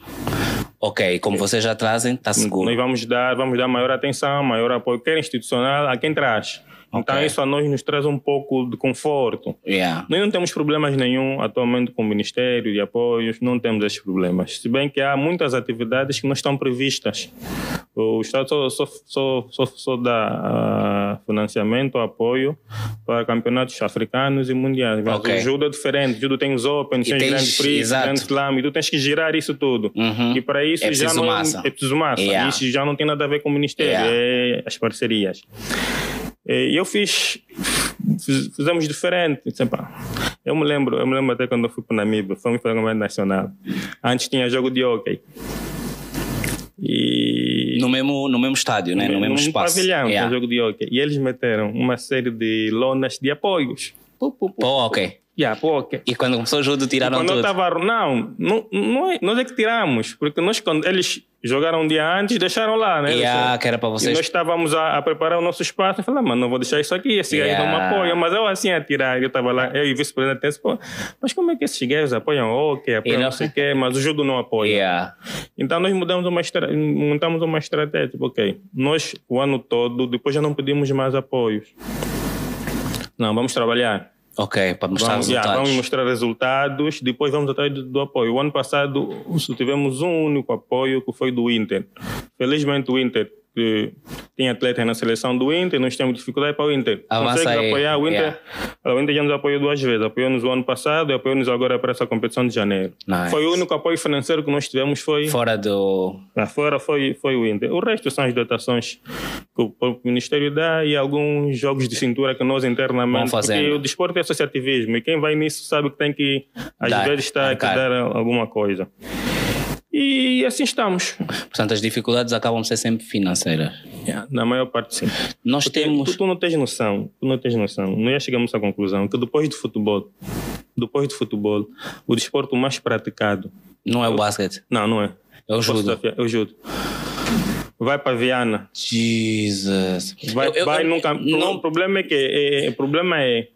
Ok, como vocês já trazem, está seguro. Nós vamos dar, vamos dar maior atenção, maior apoio, quer institucional, a quem traz. Então okay. isso a nós nos traz um pouco de conforto. Yeah. Nós não temos problemas nenhum atualmente com o Ministério de Apoios, não temos esses problemas. Se bem que há muitas atividades que não estão previstas. O Estado só, só, só, só, só dá uh, financiamento, apoio para campeonatos africanos e mundiais. Okay. o judo é diferente. O judo tem os Open, tem os grandes prix, grandes slam, e tu tens que girar isso tudo. Uhum. E para isso é já não massa. é preciso massa. Yeah. Isso já não tem nada a ver com o Ministério, yeah. é as parcerias. E eu fiz, fizemos diferente. Eu me lembro, eu me lembro até quando eu fui para o Namíbia, fomos para o Campeonato Nacional. Antes tinha jogo de hockey. E... No mesmo, no mesmo estádio, no, né? no mesmo no espaço. pavilhão, yeah. jogo de hockey. E eles meteram uma série de lonas de apoios. Pô, pô, pô. Oh, ok. Yeah, pô, okay. E quando começou o jogo tiraram quando tudo? Quando eu estava... Não, não, não é, nós é que tiramos. Porque nós, quando eles jogaram um dia antes deixaram lá, né? Yeah, que era para vocês. E nós estávamos a, a, preparar o nosso espaço. Eu falei, mano, não vou deixar isso aqui. Esse yeah. não me apoia. Mas eu assim a tirar. Eu estava lá, eu e o vice-presidente disse, pô, mas como é que esses gajos apoiam? Ok, apoiam não, não sei o quê, mas o judo não apoia. Yeah. Então nós mudamos uma estra... montamos uma estratégia. Tipo, ok, nós o ano todo, depois já não pedimos mais apoios. Não, vamos trabalhar. Ok, para mostrar vamos, resultados. Yeah, vamos mostrar resultados, depois vamos atrás do, do, apoio. O ano passado tivemos um único apoio que foi do Inter. Felizmente o Inter que tem atletas na seleção do Inter, nós temos dificuldade para o Inter. Avança Consegue aí. apoiar o Inter. Yeah. O Inter já nos apoiou duas vezes. Apoiou-nos o ano passado e apoiou-nos agora para essa competição de janeiro. Nice. Foi o único apoio financeiro que nós tivemos foi... Fora do... Ah, fora foi, foi o Inter. O resto são as dotações que o Ministério dá e alguns jogos de cintura que nós internamente... Porque o desporto é associativismo e quem vai nisso sabe que tem que, às Dá, vezes, estar a dar alguma coisa. E assim estamos. Portanto, as dificuldades acabam de ser sempre financeiras. Yeah, na maior parte, sim. Nós Porque temos. Tu, tu, não tens noção, tu não tens noção. Nós já chegamos à conclusão que depois do futebol, depois do futebol, o desporto mais praticado. Não é o basquete? Não, não é. É o judo. É o judo. Vai para Viana. Jesus. Vai, eu, eu, vai eu, nunca. Não... O problema é que é, é, o problema é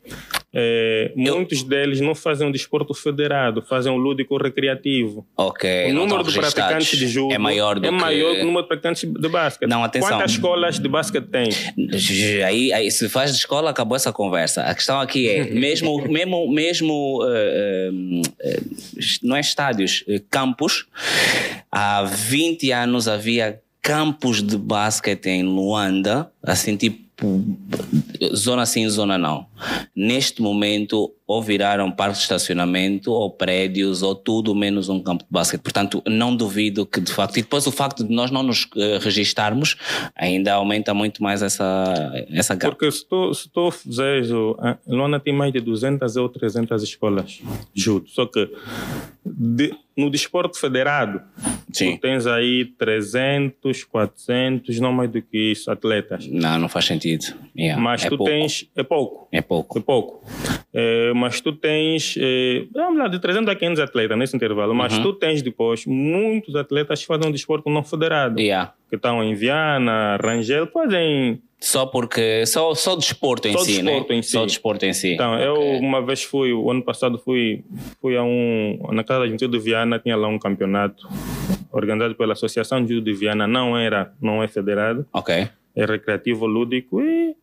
é, eu... Muitos deles não fazem um desporto federado, fazem um lúdico recreativo. Ok. O número de praticantes de judo é maior do é que... maior que o número de praticantes de basquete. Não, atenção. Quantas escolas de basquete tem? Aí, aí, se faz de escola, acabou essa conversa. A questão aqui é, (laughs) mesmo, mesmo, mesmo uh, uh, uh, não é estádios, campos, há 20 anos havia campos de basquete em Luanda, assim tipo zona sim, zona não. neste momento ou viraram parques de estacionamento, ou prédios, ou tudo menos um campo de basquete. Portanto, não duvido que de facto, e depois o facto de nós não nos uh, registarmos ainda aumenta muito mais essa, essa gap. Porque se tu, se tu fizeres, tem mais de 200 ou 300 escolas judo, só que de, no desporto federado, Sim. tu tens aí 300, 400, não mais do que isso, atletas. Não, não faz sentido. Yeah, mas é tu pouco. tens. É pouco. É pouco. É pouco. É, mas tu tens. É, vamos lá, de 300 a 500 atletas nesse intervalo. Mas uhum. tu tens depois muitos atletas que fazem um desporto não federado. Yeah. Que estão em Viana, Rangel, fazem só porque. Só, só desporto em só si, desporto né? Em si. Só desporto em si. Então, okay. eu uma vez fui, o ano passado fui, fui a um. Na casa da gente de Viana tinha lá um campeonato organizado pela Associação de Judo de Viana, não era, não é federado. Ok. É recreativo lúdico e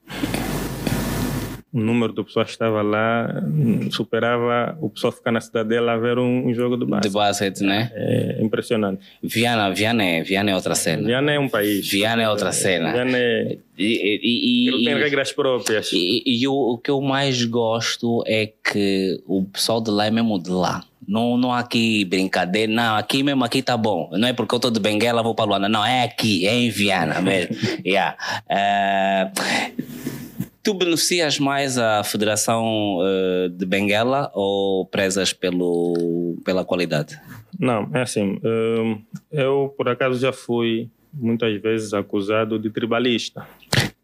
o número de pessoas que estava lá superava o pessoal ficar na cidadela a ver um, um jogo de basquete. De basquete, né? É impressionante. Viana, Viana, é, Viana é outra cena. Viana é um país. Viana é outra cena. Viana é... E, e, e, Ele tem regras próprias. E, e o, o que eu mais gosto é que o pessoal de lá é mesmo de lá. Não, não há aqui brincadeira, não, aqui mesmo, aqui tá bom. Não é porque eu estou de Benguela, vou para Luanda. Não, é aqui, é em Viana mesmo. (laughs) yeah. Uh, Tu beneficias mais a Federação uh, de Benguela ou prezas pelo, pela qualidade? Não, é assim. Uh, eu, por acaso, já fui muitas vezes acusado de tribalista.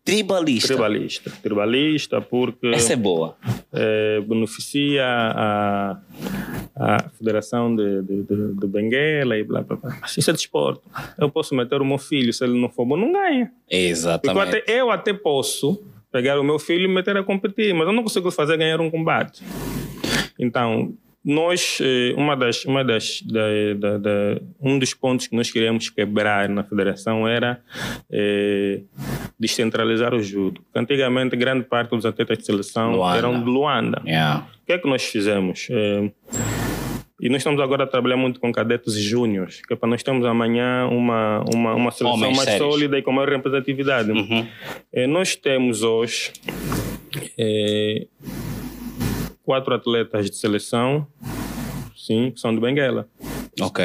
Tribalista? Tribalista. Tribalista porque... Essa é boa. É, beneficia a, a Federação de, de, de, de Benguela e blá blá blá. Isso é desporto. Eu posso meter o meu filho, se ele não for bom, não ganha. Exatamente. Eu até, eu até posso pegar o meu filho e meter a competir, mas eu não consigo fazer ganhar um combate. Então, nós, eh, uma das, uma das, da, da, da, um dos pontos que nós queríamos quebrar na federação era é, descentralizar o judo. Antigamente, grande parte dos atletas de seleção Luanda. eram de Luanda. Yeah. O que é que nós fizemos? É, e nós estamos agora a trabalhar muito com cadetes júniores, que é para nós termos amanhã uma, uma, uma seleção Homens mais sérios. sólida e com maior representatividade. Uhum. É, nós temos hoje é, quatro atletas de seleção, sim, que são de Benguela. Ok.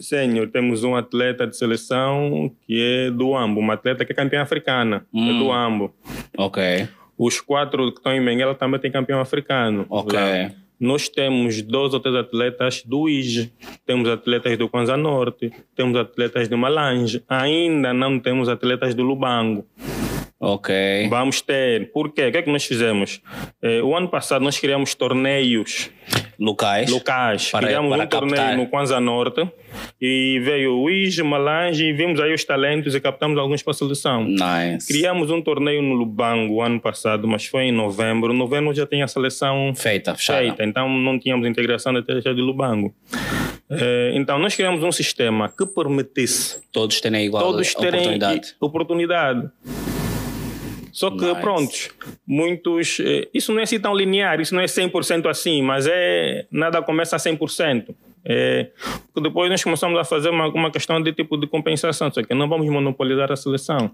Senhor, temos um atleta de seleção que é do Ambo, uma atleta que é campeã africana, é Hum. do Ambo. Ok. Os quatro que estão em Benguela também têm campeão africano. Ok. Lá. Nós temos dois ou três atletas do IJ, temos atletas do Kwanza Norte, temos atletas de Malange, ainda não temos atletas do Lubango. Ok. Vamos ter. Por quê? O que é que nós fizemos? Eh, o ano passado nós criamos torneios Locais. locais. Para- criamos para um torneio captar. no Kwanza Norte e veio o IJ, Malange e vimos aí os talentos e captamos alguns para a seleção. Nice. Criamos um torneio no Lubango ano passado, mas foi em novembro. Novembro já tem a seleção Feita, fechada. feita, então não tínhamos integração da terra de Lubango. Eh, então nós criamos um sistema que permitisse Todos terem igual todos terem oportunidade. oportunidade. Só que, Nice. prontos, muitos. eh, Isso não é assim tão linear, isso não é 100% assim, mas é nada começa a 100%. É, porque depois nós começamos a fazer uma, uma questão de tipo de compensação, só que não vamos monopolizar a seleção.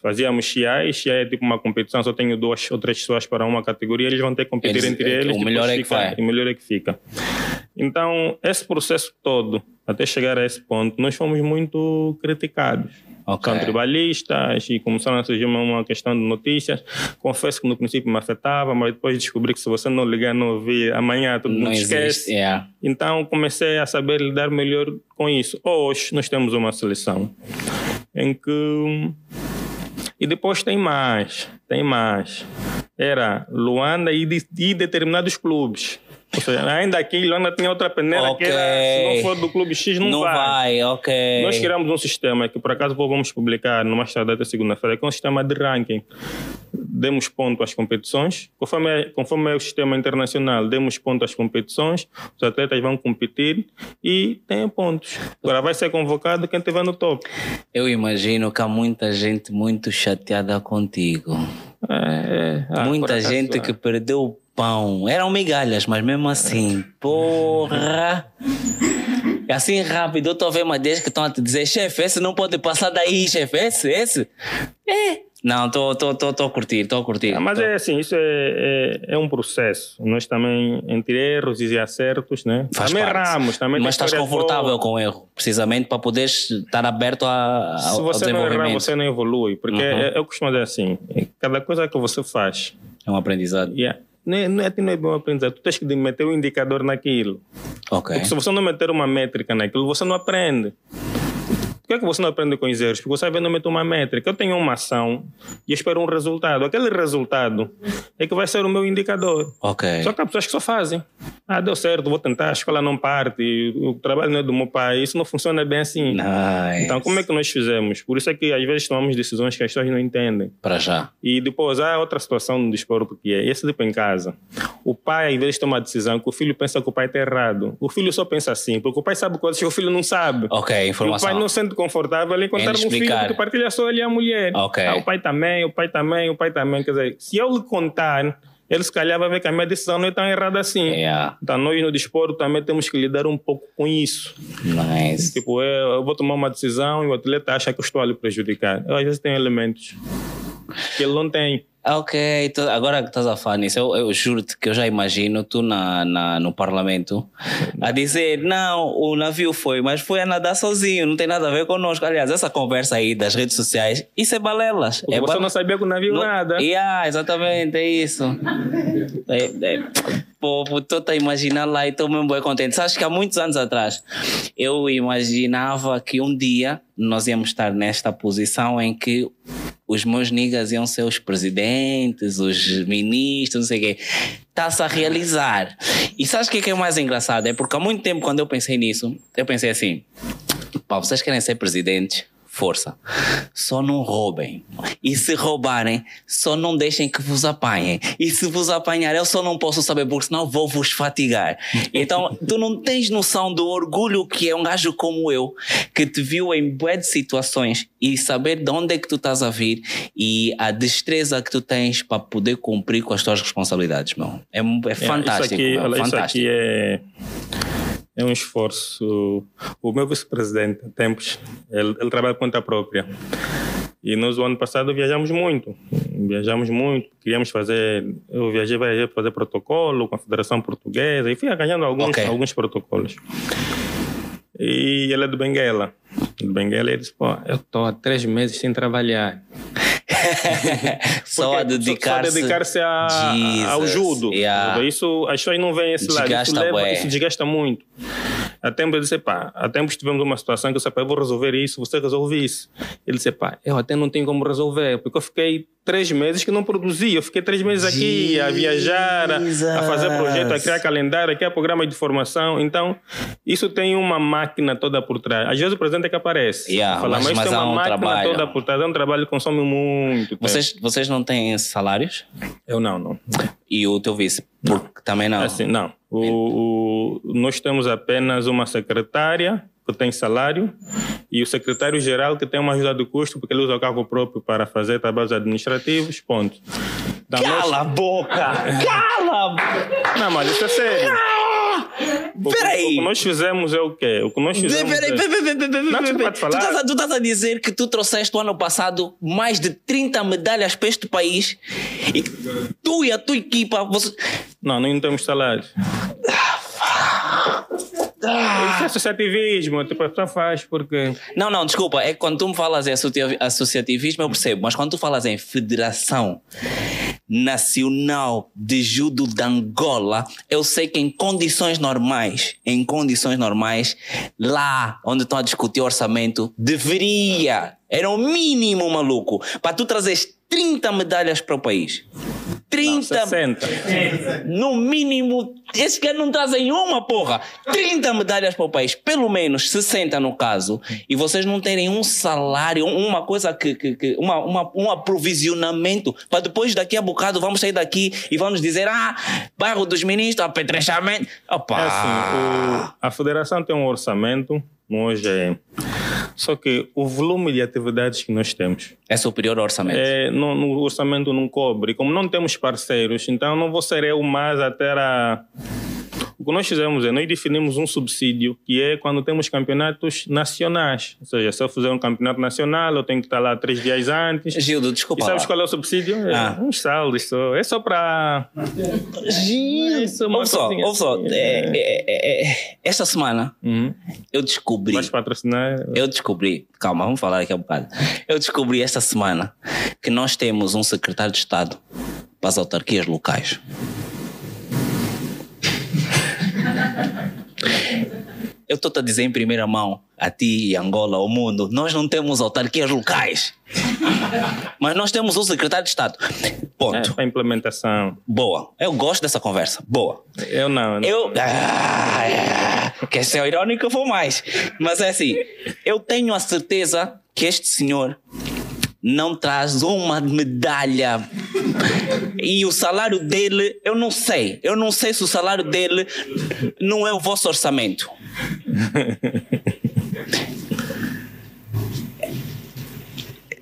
Fazíamos XI, XI é tipo uma competição, só tenho duas ou três pessoas para uma categoria, eles vão ter que competir Eles- entre é, eles. o depois melhor é que fica- vai. O melhor é que fica. Então, esse processo todo, até chegar a esse ponto, nós fomos muito criticados. Ok. São tribalistas e começaram a surgir uma, uma questão de notícias. Confesso que no princípio me afetava, mas depois descobri que se você não ligar, não ouvir, amanhã todo mundo Não esquece. Yeah. Então comecei a saber lidar melhor com isso. Hoje nós temos uma seleção em que. E depois tem mais, tem mais. Era Luanda e, de, e determinados clubes. Ou seja, ainda aqui Luanda tinha outra peneira Ok. que era, se não for do clube X, não, Não vai. vai, ok. Nós criamos um sistema que por acaso vamos publicar no mais tarde até segunda-feira, que é um sistema de ranking. Demos ponto às competições, conforme é, conforme é o sistema internacional, demos ponto às competições, os atletas vão competir e têm pontos. Agora vai ser convocado quem estiver no top. Eu imagino que há muita gente muito chateada contigo. É, é, ah, muita acaso, gente ah. que perdeu pão. Eram migalhas, mas mesmo assim, porra. É Assim rápido, eu estou a ver uma deles que estão a te dizer, chefe, esse não pode passar daí, chefe, esse, esse. É, Não, estou a curtir, estou a curtir. Ah, mas tô. é assim, isso é, é, é, um processo. Nós também, entre erros e acertos, né? Faz também parte. erramos. Também mas estás confortável com o erro, precisamente para poderes estar aberto a, a, Se você não errar, você não evolui. Porque Uhum. é, eu costumo dizer assim, cada coisa que você faz, É um aprendizado. yeah, não, é, não, é, não é bom aprendizado. Tu tens que meter um indicador naquilo. Ok. Porque se você não meter uma métrica naquilo, você não aprende. Que, é que você não aprende com os erros? Porque você vai meter uma métrica. Eu tenho uma ação e espero um resultado. Aquele resultado é que vai ser o meu indicador. Ok. Só que há pessoas que só fazem. Ah, deu certo, vou tentar, a escola não parte, o trabalho não é do meu pai. Isso não funciona bem assim. Nice. Então, como é que nós fizemos? Por isso é que às vezes tomamos decisões que as pessoas não entendem. Para já. E depois há outra situação no desporto que é esse tipo em casa. O pai, às vezes, toma a decisão que o filho pensa que o pai está errado. O filho só pensa assim, porque o pai sabe coisas que o filho não sabe. Ok, E o informação. pai não se sente confortável em contar um filho que partilha só ele e a mulher. Ok. Ah, o pai também, o pai também, o pai também. Quer dizer, se eu lhe contar, ele se calhar vai ver que a minha decisão não é tão errada assim. Yeah. Então, nós no desporto também temos que lidar um pouco com isso. Nice. Tipo, eu, eu vou tomar uma decisão e o atleta acha que eu estou a lhe prejudicar. Eu, às vezes tem elementos que ele não tem. Ok, tu- agora que estás a falar nisso, eu, eu juro-te que eu já imagino tu na, na, no parlamento a dizer: não, o navio foi, mas foi a nadar sozinho, não tem nada a ver conosco. Aliás, essa conversa aí das redes sociais, isso é balelas. É você ba- não sabia que o navio Não- nada. Yeah, exatamente, é isso. É, é, pô, tô a imaginar lá e estou mesmo bem contente. Sabes que há muitos anos atrás eu imaginava que um dia nós íamos estar nesta posição em que os meus niggas iam ser os presidentes, os ministros, não sei o quê. Está-se a realizar. E sabes o que é, que é mais engraçado? É porque há muito tempo, quando eu pensei nisso, eu pensei assim: pá, vocês querem ser presidentes? Força. Só não roubem. E se roubarem, só não deixem que vos apanhem. E se vos apanhar, eu só não posso saber, porque senão vou vos fatigar. Então, (laughs) tu não tens noção do orgulho que é um gajo como eu, que te viu em bué de situações e saber de onde é que tu estás a vir e a destreza que tu tens para poder cumprir com as tuas responsabilidades, meu. É, é fantástico. Isso aqui, olha, isso fantástico. aqui é, é um esforço. O meu vice-presidente, tempos, ele, ele trabalha por conta própria. E nós, o ano passado, viajamos muito. Viajamos muito, queríamos fazer. Eu viajei, viajei para fazer protocolo com a Federação Portuguesa e fui ganhando alguns, Ok. alguns protocolos. E ele é do Benguela. Do Benguela, ele disse: pô, eu estou há três meses sem trabalhar. (laughs) só dedicar-se. A- ao judo. yeah. Isso, as pessoas não veem esse lado. Isso, Desgasta leva, bué. isso desgasta muito. Há tempo eu disse, pá, há tempos tivemos uma situação que eu disse, pá, eu vou resolver isso, você resolve isso. Ele disse, pá, eu até não tenho como resolver, porque eu fiquei três meses que não produzi. Eu fiquei três meses aqui a viajar, a, a fazer projeto, a criar calendário, a criar programa de formação. Então, isso tem uma máquina toda por trás. Às vezes o presidente é que aparece. Yeah, Fala, mas- mas, mas tem uma um máquina trabalho. toda por trás. É um trabalho que consome muito tempo. Vocês, vocês não têm salários? Eu não, não. E o teu vice? Porque também não. Assim, não. O, o- nós temos apenas uma secretária que tem salário e o secretário-geral que tem uma ajuda de custo porque ele usa o carro próprio para fazer trabalhos administrativos, ponto. Da Cala a boca! (laughs) Cala a boca! Não, mas isso é sério. O que- Peraí. O que nós fizemos é o quê? O que nós fizemos Peraí, peraí, peraí, peraí, tu estás a- tu estás a dizer que tu trouxeste o ano passado mais de 30 medalhas para este país e que tu e a tua equipa. Você... Não, não temos salário. Isso é associativismo, tipo, a pessoa faz porque... Não, não, desculpa. É que quando tu me falas em associa- associativismo, eu percebo. Mas quando tu falas em Federação Nacional de Judo de Angola, eu sei que em condições normais, em condições normais, lá onde estão a discutir orçamento, deveria, era o mínimo, maluco, para tu trazeres 30 medalhas para o país. 30 60. no mínimo, esses caras não trazem uma porra. 30 medalhas para o país, pelo menos 60 no caso, e vocês não terem um salário, uma coisa que. que, que- uma, uma, um aprovisionamento, para depois daqui a bocado vamos sair daqui e vamos dizer: ah, bairro dos ministros, apetrechamento. Opa! É assim, o- a federação tem um orçamento, hoje é... Só que o volume de atividades que nós temos, É superior ao orçamento. é, não, no orçamento não cobre. Como não temos parceiros, então não vou ser eu mais a ter a, O que nós fizemos é, nós definimos um subsídio, que é quando temos campeonatos nacionais. Ou seja, se eu fizer um campeonato nacional, eu tenho que estar lá três dias antes. Gildo, desculpa. E sabes qual é o subsídio? É Ah. um saldo, só. É só para... Gildo. É Ouve só, ouve só. assim, É, é, é, é, esta semana Uhum. eu descobri. Vais patrocinar... Eu descobri, calma, vamos falar aqui um bocado. Eu descobri esta semana que nós temos um secretário de Estado para as autarquias locais. Eu estou-te a dizer em primeira mão, a ti, Angola, ao mundo, nós não temos autarquias locais. (laughs) Mas nós temos um secretário de Estado. É, Ponto. para implementação. Boa. Eu gosto dessa conversa. Boa. Eu não. não. Eu. Ah, quer ser irônico, eu vou mais. Mas é assim, eu tenho a certeza que este senhor não traz uma medalha. E o salário dele, eu não sei. Eu não sei se o salário dele não é o vosso orçamento.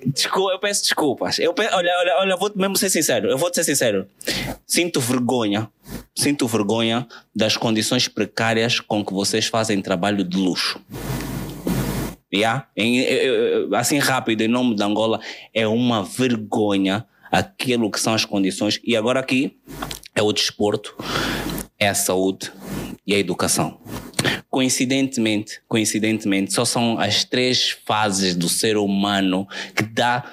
Desculpa, eu peço desculpas. Eu pe- olha, olha, olha, vou mesmo ser sincero. Eu vou ser sincero. Sinto vergonha. Sinto vergonha das condições precárias com que vocês fazem trabalho de luxo. Yeah? Em- assim rápido, em nome de Angola, é uma vergonha aquilo que são as condições. E agora aqui é o desporto, é a saúde e a educação. Coincidentemente, coincidentemente, só são as três fases do ser humano que dá,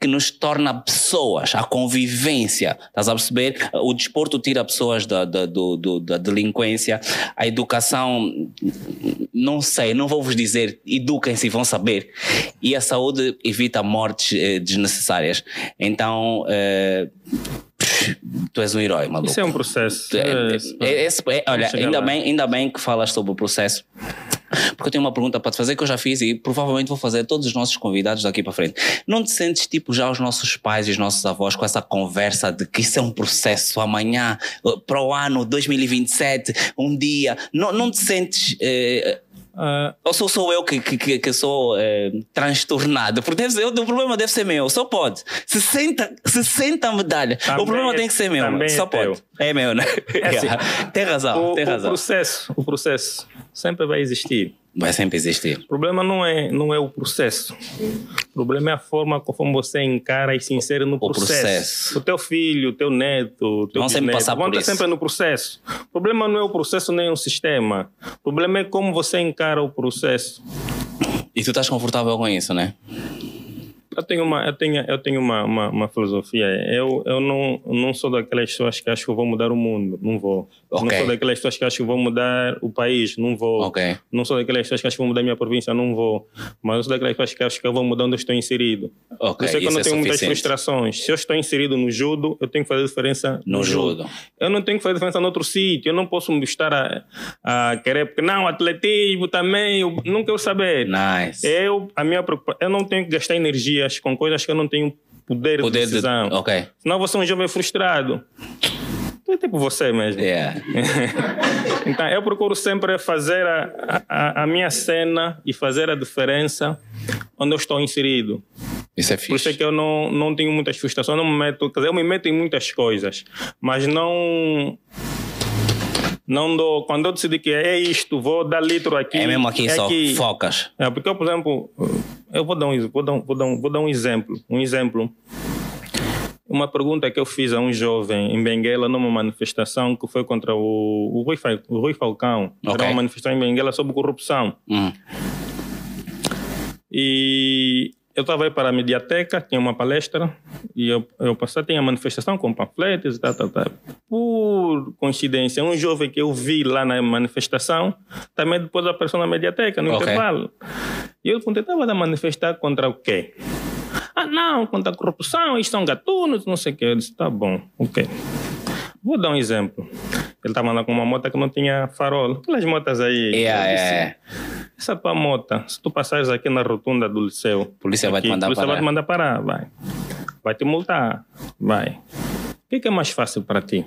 que nos torna pessoas, a convivência, estás a perceber? O desporto tira pessoas da, da, do- do- da delinquência, a educação, não sei, não vou vos dizer, eduquem-se e vão saber. E a saúde evita mortes eh, desnecessárias. Então, eh, tu és um herói, maluco. Isso é um processo. É, É, é- é- esse- é- olha, ainda lá. bem, ainda bem que falas sobre o processo. Porque eu tenho uma pergunta para te fazer que eu já fiz e provavelmente vou fazer a todos os nossos convidados daqui para frente. Não te sentes tipo já os nossos pais e os nossos avós com essa conversa de que isso é um processo amanhã, eh, para o ano 2027, um dia? Não, não te sentes. eh, Ah, ou sou, sou eu que, que, que, sou eh, transtornado? Porque deve ser, o problema deve ser meu, só pode. 60, 60 medalhas. Também o problema é- tem que ser meu, só é pode. teu. É meu, né? assim, (laughs) tem razão, o, tem o razão. processo, o processo sempre vai existir. Vai sempre existir. O problema não é, não é o processo. O problema é a forma conforme você encara e se insere no processo. processo. O teu filho, o teu neto, o teu Vão sempre passar vão por estar sempre no processo. O problema não é o processo nem o sistema. O problema é como você encara o processo. E tu estás confortável com isso, né? Eu tenho uma, eu tenho, eu tenho uma, uma, uma filosofia. Eu, eu não, não sou daquelas pessoas que acham que vou mudar o mundo. Não vou. Ok. Não sou daquelas pessoas que acham que vou mudar o país. Não vou. Ok. Não sou daquelas pessoas que acham que vou mudar a minha província. Não vou. Mas eu sou daquelas pessoas que acham que eu vou mudar onde eu estou inserido. Ok, eu sei que eu não é tenho muitas suficiente. frustrações. Se eu estou inserido no judo, eu tenho que fazer diferença No judo. Eu não tenho que fazer diferença no outro sítio. Eu não posso estar a, a querer... Porque não, atletismo também, eu não quero saber. Nice. Eu, a minha preocupação, eu não tenho que gastar energias com coisas que eu não tenho poder, Poder de de. decisão. Ok. Senão você é um jovem frustrado. É tipo você mesmo. Yeah. (laughs) Então, eu procuro sempre fazer a, a, a minha cena e fazer a diferença onde eu estou inserido. Isso é Por isso é fixe. que eu não, não tenho muitas frustrações, não me meto, quer dizer, eu me meto em muitas coisas, mas não. Não dou. Quando eu decidi que é isto, vou dar litro aqui. É mesmo aqui é só. aqui. Focas. É, porque eu, por exemplo, eu vou dar um, vou dar um, vou dar um, vou dar um exemplo. Um exemplo. Uma pergunta que eu fiz a um jovem em Benguela numa manifestação que foi contra o, o, Rui, o Rui Falcão. Ok. Era uma manifestação em Benguela sobre corrupção. Hum. E eu estava aí para a mediateca, tinha uma palestra, e eu, eu passei, tinha manifestação com panfletos e tal, tal, tal. Por coincidência, um jovem que eu vi lá na manifestação, também depois apareceu na mediateca, no Ok. intervalo. E eu perguntei, estava a manifestar contra o quê? Ah, não, contra a corrupção, eles são gatunos, não sei o quê. Eu disse, tá bom, ok. Vou dar um exemplo. Ele estava lá com uma moto que não tinha farol. Aquelas motas aí. Yeah, Eu disse, yeah. Essa tua moto, se tu passares aqui na rotunda do liceu, Polícia vai te aqui, mandar polícia vai parar. te mandar parar, vai. Vai te multar, vai. O que, que é mais fácil para ti?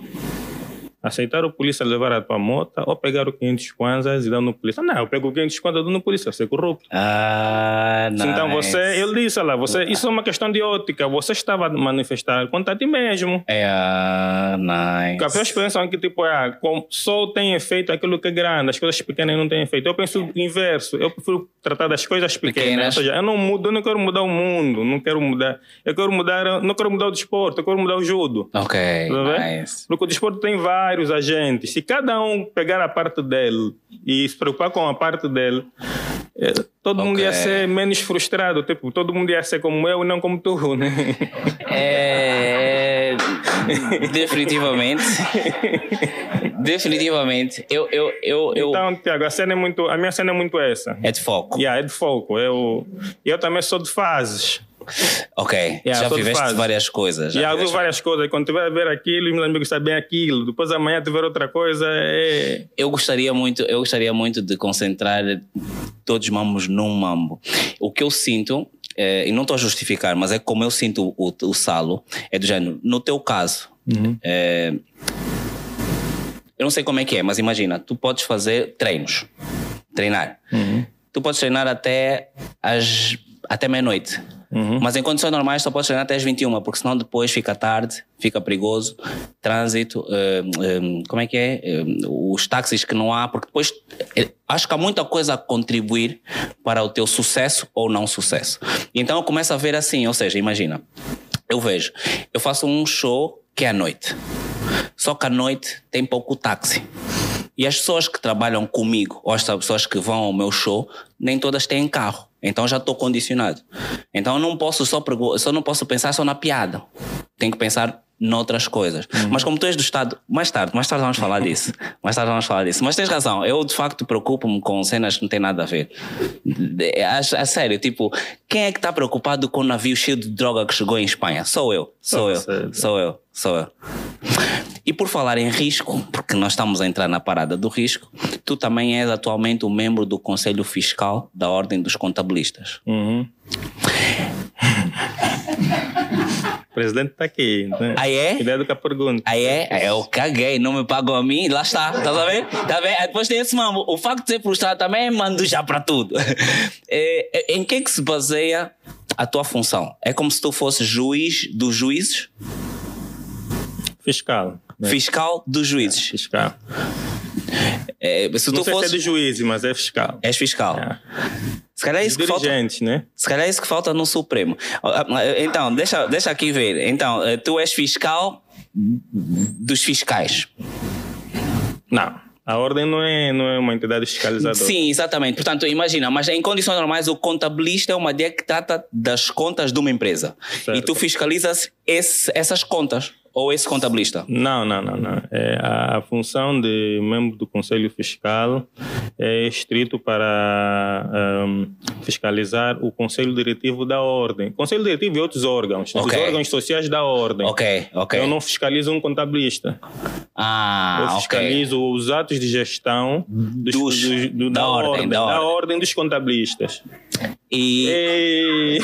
Aceitar o polícia levar a tua moto ou pegar o 500 kwanzas e dar no polícia. Não, eu pego o 500 kwanzas e dou no polícia, você é corrupto. Ah, nice. Então você, ele disse lá, você, isso é uma questão de ótica, você estava a manifestar contra ti mesmo. É, ah, nice. Porque as pessoas pensam que tipo, ah, só tem efeito aquilo que é grande, as coisas pequenas não têm efeito. Eu penso o inverso, eu prefiro tratar das coisas pequenas. Pequenas. Ou seja, eu não mudo, eu não quero mudar o mundo, não quero mudar. Eu quero mudar, eu não quero mudar o desporto, eu quero mudar o judo. Ok, Tá nice. Porque o desporto tem vários agentes. Se cada um pegar a parte dele e se preocupar com a parte dele, eh, todo mundo ia ser menos frustrado. Tipo, todo mundo ia ser como eu e não como tu, né? É, definitivamente. definitivamente. Eu, eu, eu, eu. Então, Tiago, a cena é muito, a minha cena é muito essa. É de foco. Yeah, é de foco. Eu, eu também sou de fases. Ok. Yeah, já viveste fase. várias coisas. Já há viveste várias coisas. Quando tiver a ver aquilo, meus amigos sabem aquilo. Depois amanhã tiver outra coisa, é. eu gostaria muito eu gostaria muito de concentrar todos os mambos num mambo o que eu sinto eh, e não estou a justificar mas é como eu sinto o, o salo é do género no teu caso eh, eu não sei como é que é mas imagina tu podes fazer treinos treinar tu podes treinar até até meia-noite mas em condições normais só podes treinar até às 21 porque senão depois fica tarde fica perigoso. Trânsito eh, eh, como é que é? Eh, os táxis que não há porque depois acho que há muita coisa a contribuir para o teu sucesso ou não sucesso. Então eu começo a ver assim ou seja imagina eu vejo eu faço um show que é à noite. Só que à noite tem pouco táxi. E as pessoas que trabalham comigo, ou as pessoas que vão ao meu show, nem todas têm carro. Então já estou condicionado. Então eu não posso só, só não posso pensar só na piada. Tenho que pensar noutras coisas. Mas como tu és do Estado, mais tarde, mais tarde vamos falar disso. (laughs) Mais tarde vamos falar disso. Mas tens razão, eu de facto preocupo-me com cenas que não têm nada a ver. De- A, a sério, tipo, quem é que está preocupado com o navio cheio de droga que chegou em Espanha? Sou eu, sou eu, sou eu, sou eu. E por falar em risco, porque nós estamos a entrar na parada do risco, tu também és atualmente um membro do Conselho Fiscal da Ordem dos Contabilistas. Uhum. o (laughs) presidente está aqui. Né? Ah, é? Cuidado com a pergunta. Aí é, eu caguei, não me pagou a mim, lá está, tá vendo? Tá vendo? Aí Depois tem esse mambo. O facto de ser frustrado também mando já para tudo. (laughs) É, é, em que é que se baseia a tua função? É como se tu fosses juiz dos juízes, Fiscal. Né? fiscal dos juízes. Fiscal. É, se Não tu sei se é de juiz, mas é fiscal. És fiscal. É. Se calhar é isso que falta. Né? Se calhar é isso que falta no Supremo. Ah, ah, Então, deixa, deixa aqui ver. Então, eh, tu és fiscal dos fiscais. Não. A ordem não é, não é uma entidade fiscalizadora. Sim, exatamente. Portanto, imagina, mas em condições normais, o contabilista é uma ideia que trata das contas de uma empresa. Certo. E tu fiscalizas esse- essas contas, ou esse contabilista. Não, não, não, não. É, a, a função de membro do Conselho Fiscal é estrito para ahm, fiscalizar o Conselho Diretivo da Ordem. Conselho Diretivo e outros órgãos, Ok. os órgãos sociais da Ordem. Ok, ok. Eu não fiscalizo um contabilista. Ah, Eu fiscalizo os atos de gestão dos, Dos- do- da da, ordem, ordem, da da, ordem. ordem dos contabilistas. E,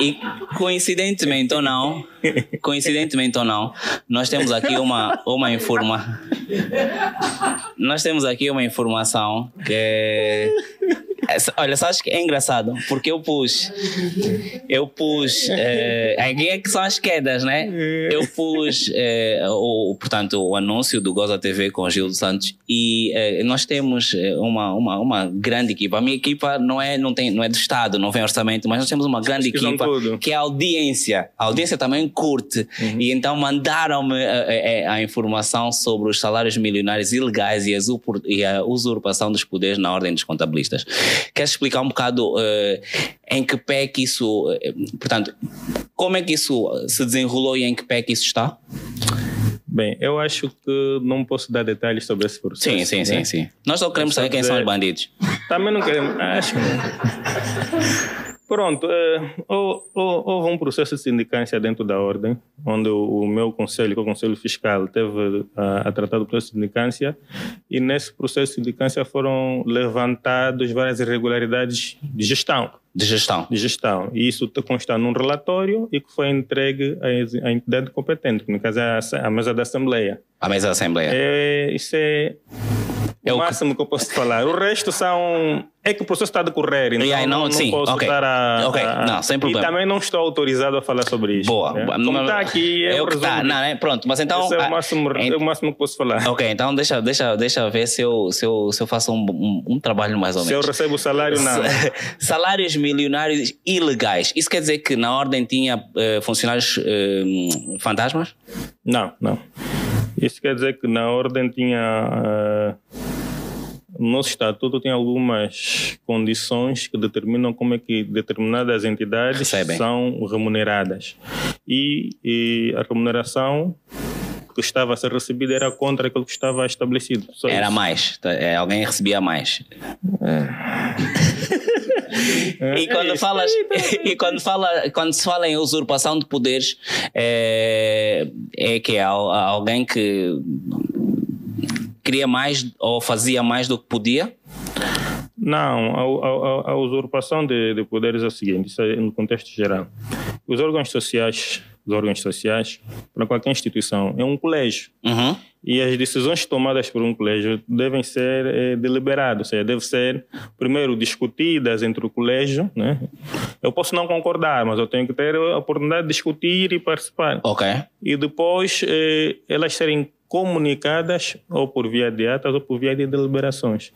e coincidentemente ou não, coincidentemente ou não, nós temos aqui uma, uma informa... Nós temos aqui uma informação que é... Olha, sabes que é engraçado, porque eu pus. Eu pus. É, aqui é que são as quedas, né? Eu pus, é, o, portanto, o anúncio do Goza TV com o Gil dos Santos e é, nós temos uma, uma, uma grande equipa. A minha equipa não é, não, tem, não é do Estado, não vem orçamento, mas nós temos uma grande Pesquisam equipa tudo. que é a audiência. A audiência também curte. E então mandaram-me a, a- a informação sobre os salários milionários ilegais e, as e a usurpação dos poderes na ordem dos contabilistas. Queres explicar um bocado eh, em que pé é que isso. eh, portanto, como é que isso se desenrolou e em que pé é que isso está? Bem, eu acho que não posso dar detalhes sobre esse processo. Sim, sim, né? sim, sim. Nós só queremos saber quem são dizer- os bandidos. Também não queremos. Acho que. (laughs) Pronto, é, houve um processo de sindicância dentro da ordem, onde o, meu conselho, que é o Conselho Fiscal, teve a, a, tratar do processo de sindicância, e nesse processo de sindicância foram levantadas várias irregularidades de gestão. De gestão. De gestão. E isso consta num relatório e que foi entregue à, à entidade competente, que no caso é a, a mesa da Assembleia. A mesa da Assembleia. É, isso é é o máximo que... que eu posso falar. O resto são. É que o processo está a decorrer, então yeah, não, não, sim. posso okay. estar a, não, sem problema. E também não estou autorizado a falar sobre isso. Boa. Né? Como está aqui, é, é o que está. Não, é? Pronto, mas então. Esse é o, máximo, ent... é o máximo que posso falar. Ok, então deixa, deixa, deixa ver se eu, se eu, se eu faço um, um, um trabalho mais ou menos. Se eu recebo salário, não. (laughs) Salários milionários ilegais. Isso quer dizer que na ordem tinha uh, funcionários uh, fantasmas? Não, não. Isso quer dizer que na ordem tinha. Uh, no nosso estatuto tem algumas condições que determinam como é que determinadas entidades Recebem. são remuneradas. E, e, a remuneração que estava a ser recebida era contra aquilo que estava estabelecido. Só era isso. mais. Tá, é, alguém recebia mais. É. e quando é falas (laughs) e quando fala quando se fala em usurpação de poderes é, é que é alguém que queria mais ou fazia mais do que podia? Não, a, a, a usurpação de, de, poderes é o seguinte, isso é no contexto geral. Os órgãos sociais, os órgãos sociais, para qualquer instituição, é um colégio. Uhum. E as decisões tomadas por um colégio devem ser é, deliberadas, ou seja, devem ser, primeiro, discutidas entre o colégio. Né? Eu posso não concordar, mas eu tenho que ter a oportunidade de discutir e participar. Ok. E depois é, elas serem comunicadas ou por via de atas ou por via de deliberações.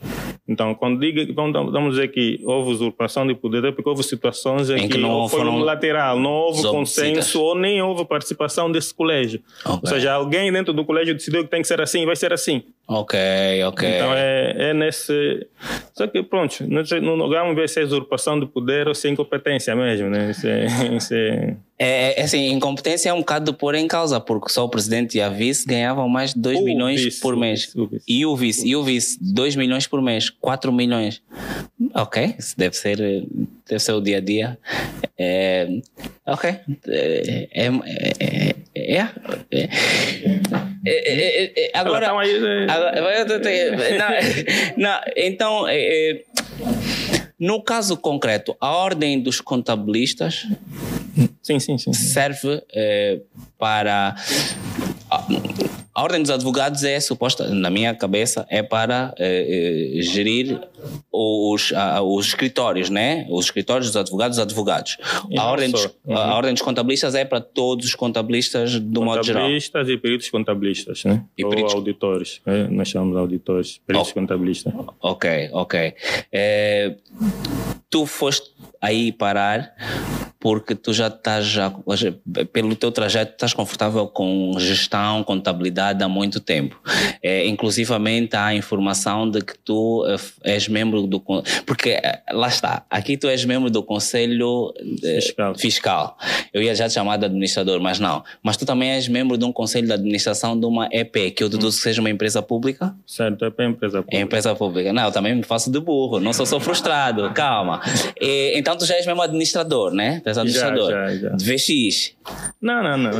Então, quando diga, vamos dizer que houve usurpação de poder, é porque houve situações em, em que, que não foi foram lateral, não houve consenso ou nem houve participação desse colégio. Okay. Ou seja, alguém dentro do colégio decidiu que tem que ser assim, vai ser assim. Ok, ok. Então é, é nesse. Só que, pronto, não, não vamos ver se é usurpação de poder ou se é incompetência mesmo, né? Isso é, isso é... É, é assim, incompetência é um bocado de pôr em causa, porque só o presidente e a vice ganhavam mais de 2 milhões vice, por mês. O vice, e o vice, e o vice, 2 milhões por mês, 4 milhões. Ok, isso deve ser, deve ser o dia a dia. É, ok. É, é, é, é, é agora, agora, não, então, no caso concreto, a ordem dos contabilistas sim, sim, sim. serve para a ordem dos advogados é suposta, na minha cabeça, é para eh, eh gerir os, os escritórios, né? Os escritórios dos advogados, os advogados. a ordem, dos, uhum. a ordem dos contabilistas é para todos os contabilistas do modo geral. Contabilistas e peritos contabilistas, né? E Ou peritos... auditores, né? nós chamamos de auditores, peritos oh. contabilistas. Ok, ok. É, tu foste aí parar porque tu já estás, já, pelo teu trajeto, estás confortável com gestão, contabilidade há muito tempo. É, inclusivamente há a informação de que tu eh, és membro do... Porque, eh, lá está, aqui tu és membro do Conselho eh, Fiscal. Fiscal. Eu ia já te chamar de administrador, mas não. Mas tu também és membro de um Conselho de Administração de uma EP, que eu deduzo que seja uma empresa pública? Certo, EP é empresa pública. É empresa pública. Não, eu também me faço de burro, não sou, sou frustrado, (laughs) calma. E, então tu já és mesmo administrador, né? Administrador. Já, já, já. De VX. Não, não, não.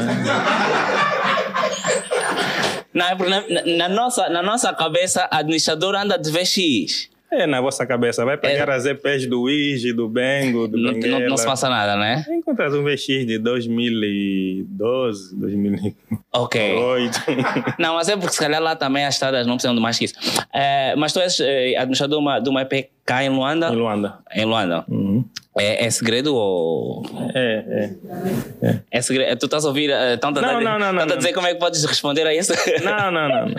É porque na, na, nossa, na nossa cabeça, administrador anda de VX. É na vossa cabeça. Vai pegar é. as EPs do Ige, do Bengo, do não, não, não, se passa nada, né? Encontras um VX de 2012, 2008. Ok. não, mas é porque se calhar lá também as estradas não precisam de mais que isso. É, mas tu és é, administrador de uma, de uma EP cá em Luanda? Em Luanda. Em Luanda. Uhum. É, é, segredo ou. É, é. É, é segredo. Tu estás a ouvir. Estão a, não, não, não, não, a dizer como é que podes responder a isso? Não, não, não. não.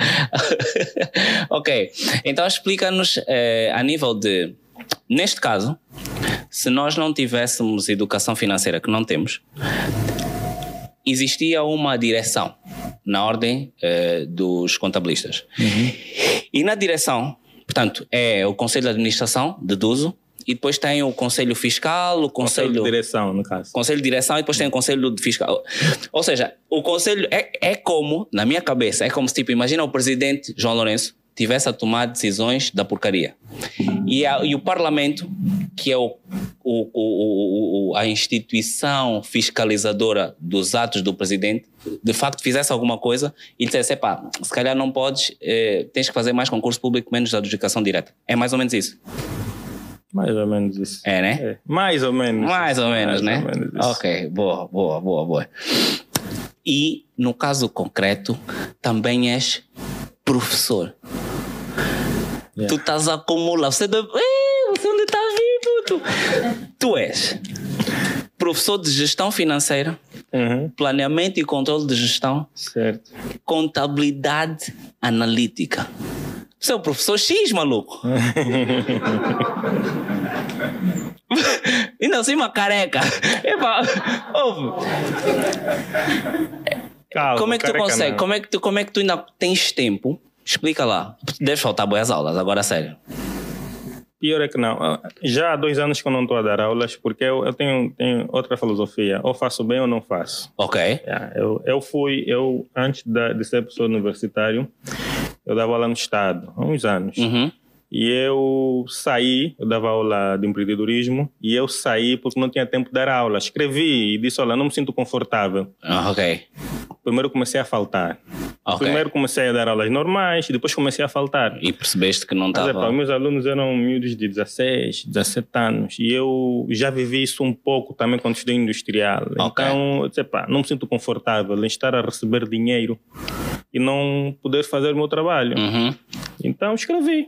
(laughs) ok. Então explica-nos eh, a nível de. Neste caso, se nós não tivéssemos educação financeira, que não temos, existia uma direção na ordem eh, dos contabilistas. Uhum. E na direção, portanto, é o Conselho de Administração, deduzo, e depois tem o Conselho Fiscal, o Conselho... Conselho de Direção, no caso. Conselho de Direção e depois tem o Conselho Fiscal. Ou seja, o Conselho é, é como, na minha cabeça, é como se, tipo, imagina o presidente João Lourenço tivesse a tomar decisões da porcaria. E, a, e o Parlamento, que é o o, o, a instituição fiscalizadora dos atos do presidente de facto fizesse alguma coisa e dissesse, pá, se calhar não podes, eh, tens que fazer mais concurso público, menos adjudicação direta. É mais ou menos isso. Mais ou menos isso. É, né? É. Mais ou menos. Mais ou menos, Mais né? ou menos isso. ok, boa, boa, boa, boa. E no caso concreto, também és professor. Yeah. Tu estás a acumular. Você, deve... Você onde está vivo? Tu... tu és professor de gestão financeira, Uhum. planeamento e controle de gestão, Certo. contabilidade analítica. Você é o professor X, maluco. (laughs) Ainda assim, uma careca. Epa, ouve, Calma, como é que tu consegue? não. Como é que tu, como é que tu ainda tens tempo? Explica lá. Deves faltar boas aulas, agora sério. Pior é que não. Ah, Já há dois anos que eu não estou a dar aulas porque eu, eu tenho, tenho outra filosofia. Ou faço bem ou não faço. Ok. Yeah, eu, eu fui, eu antes da- de ser professor universitário, eu dava aula no Estado, há uns anos. Uhum. E eu saí, eu dava aula de empreendedorismo, e eu saí porque não tinha tempo de dar aula. Escrevi e disse, olha, não me sinto confortável. Ah, ok. Primeiro comecei a faltar. Ok. Primeiro comecei a dar aulas normais, e depois comecei a faltar. E percebeste que não Mas, estava. epá, meus alunos eram miúdos de 16, 17 anos. E eu já vivi isso um pouco também quando estudei industrial. Ok. Então, eu disse, epá, não me sinto confortável em estar a receber dinheiro e não poder fazer o meu trabalho. Uhum. Então, escrevi.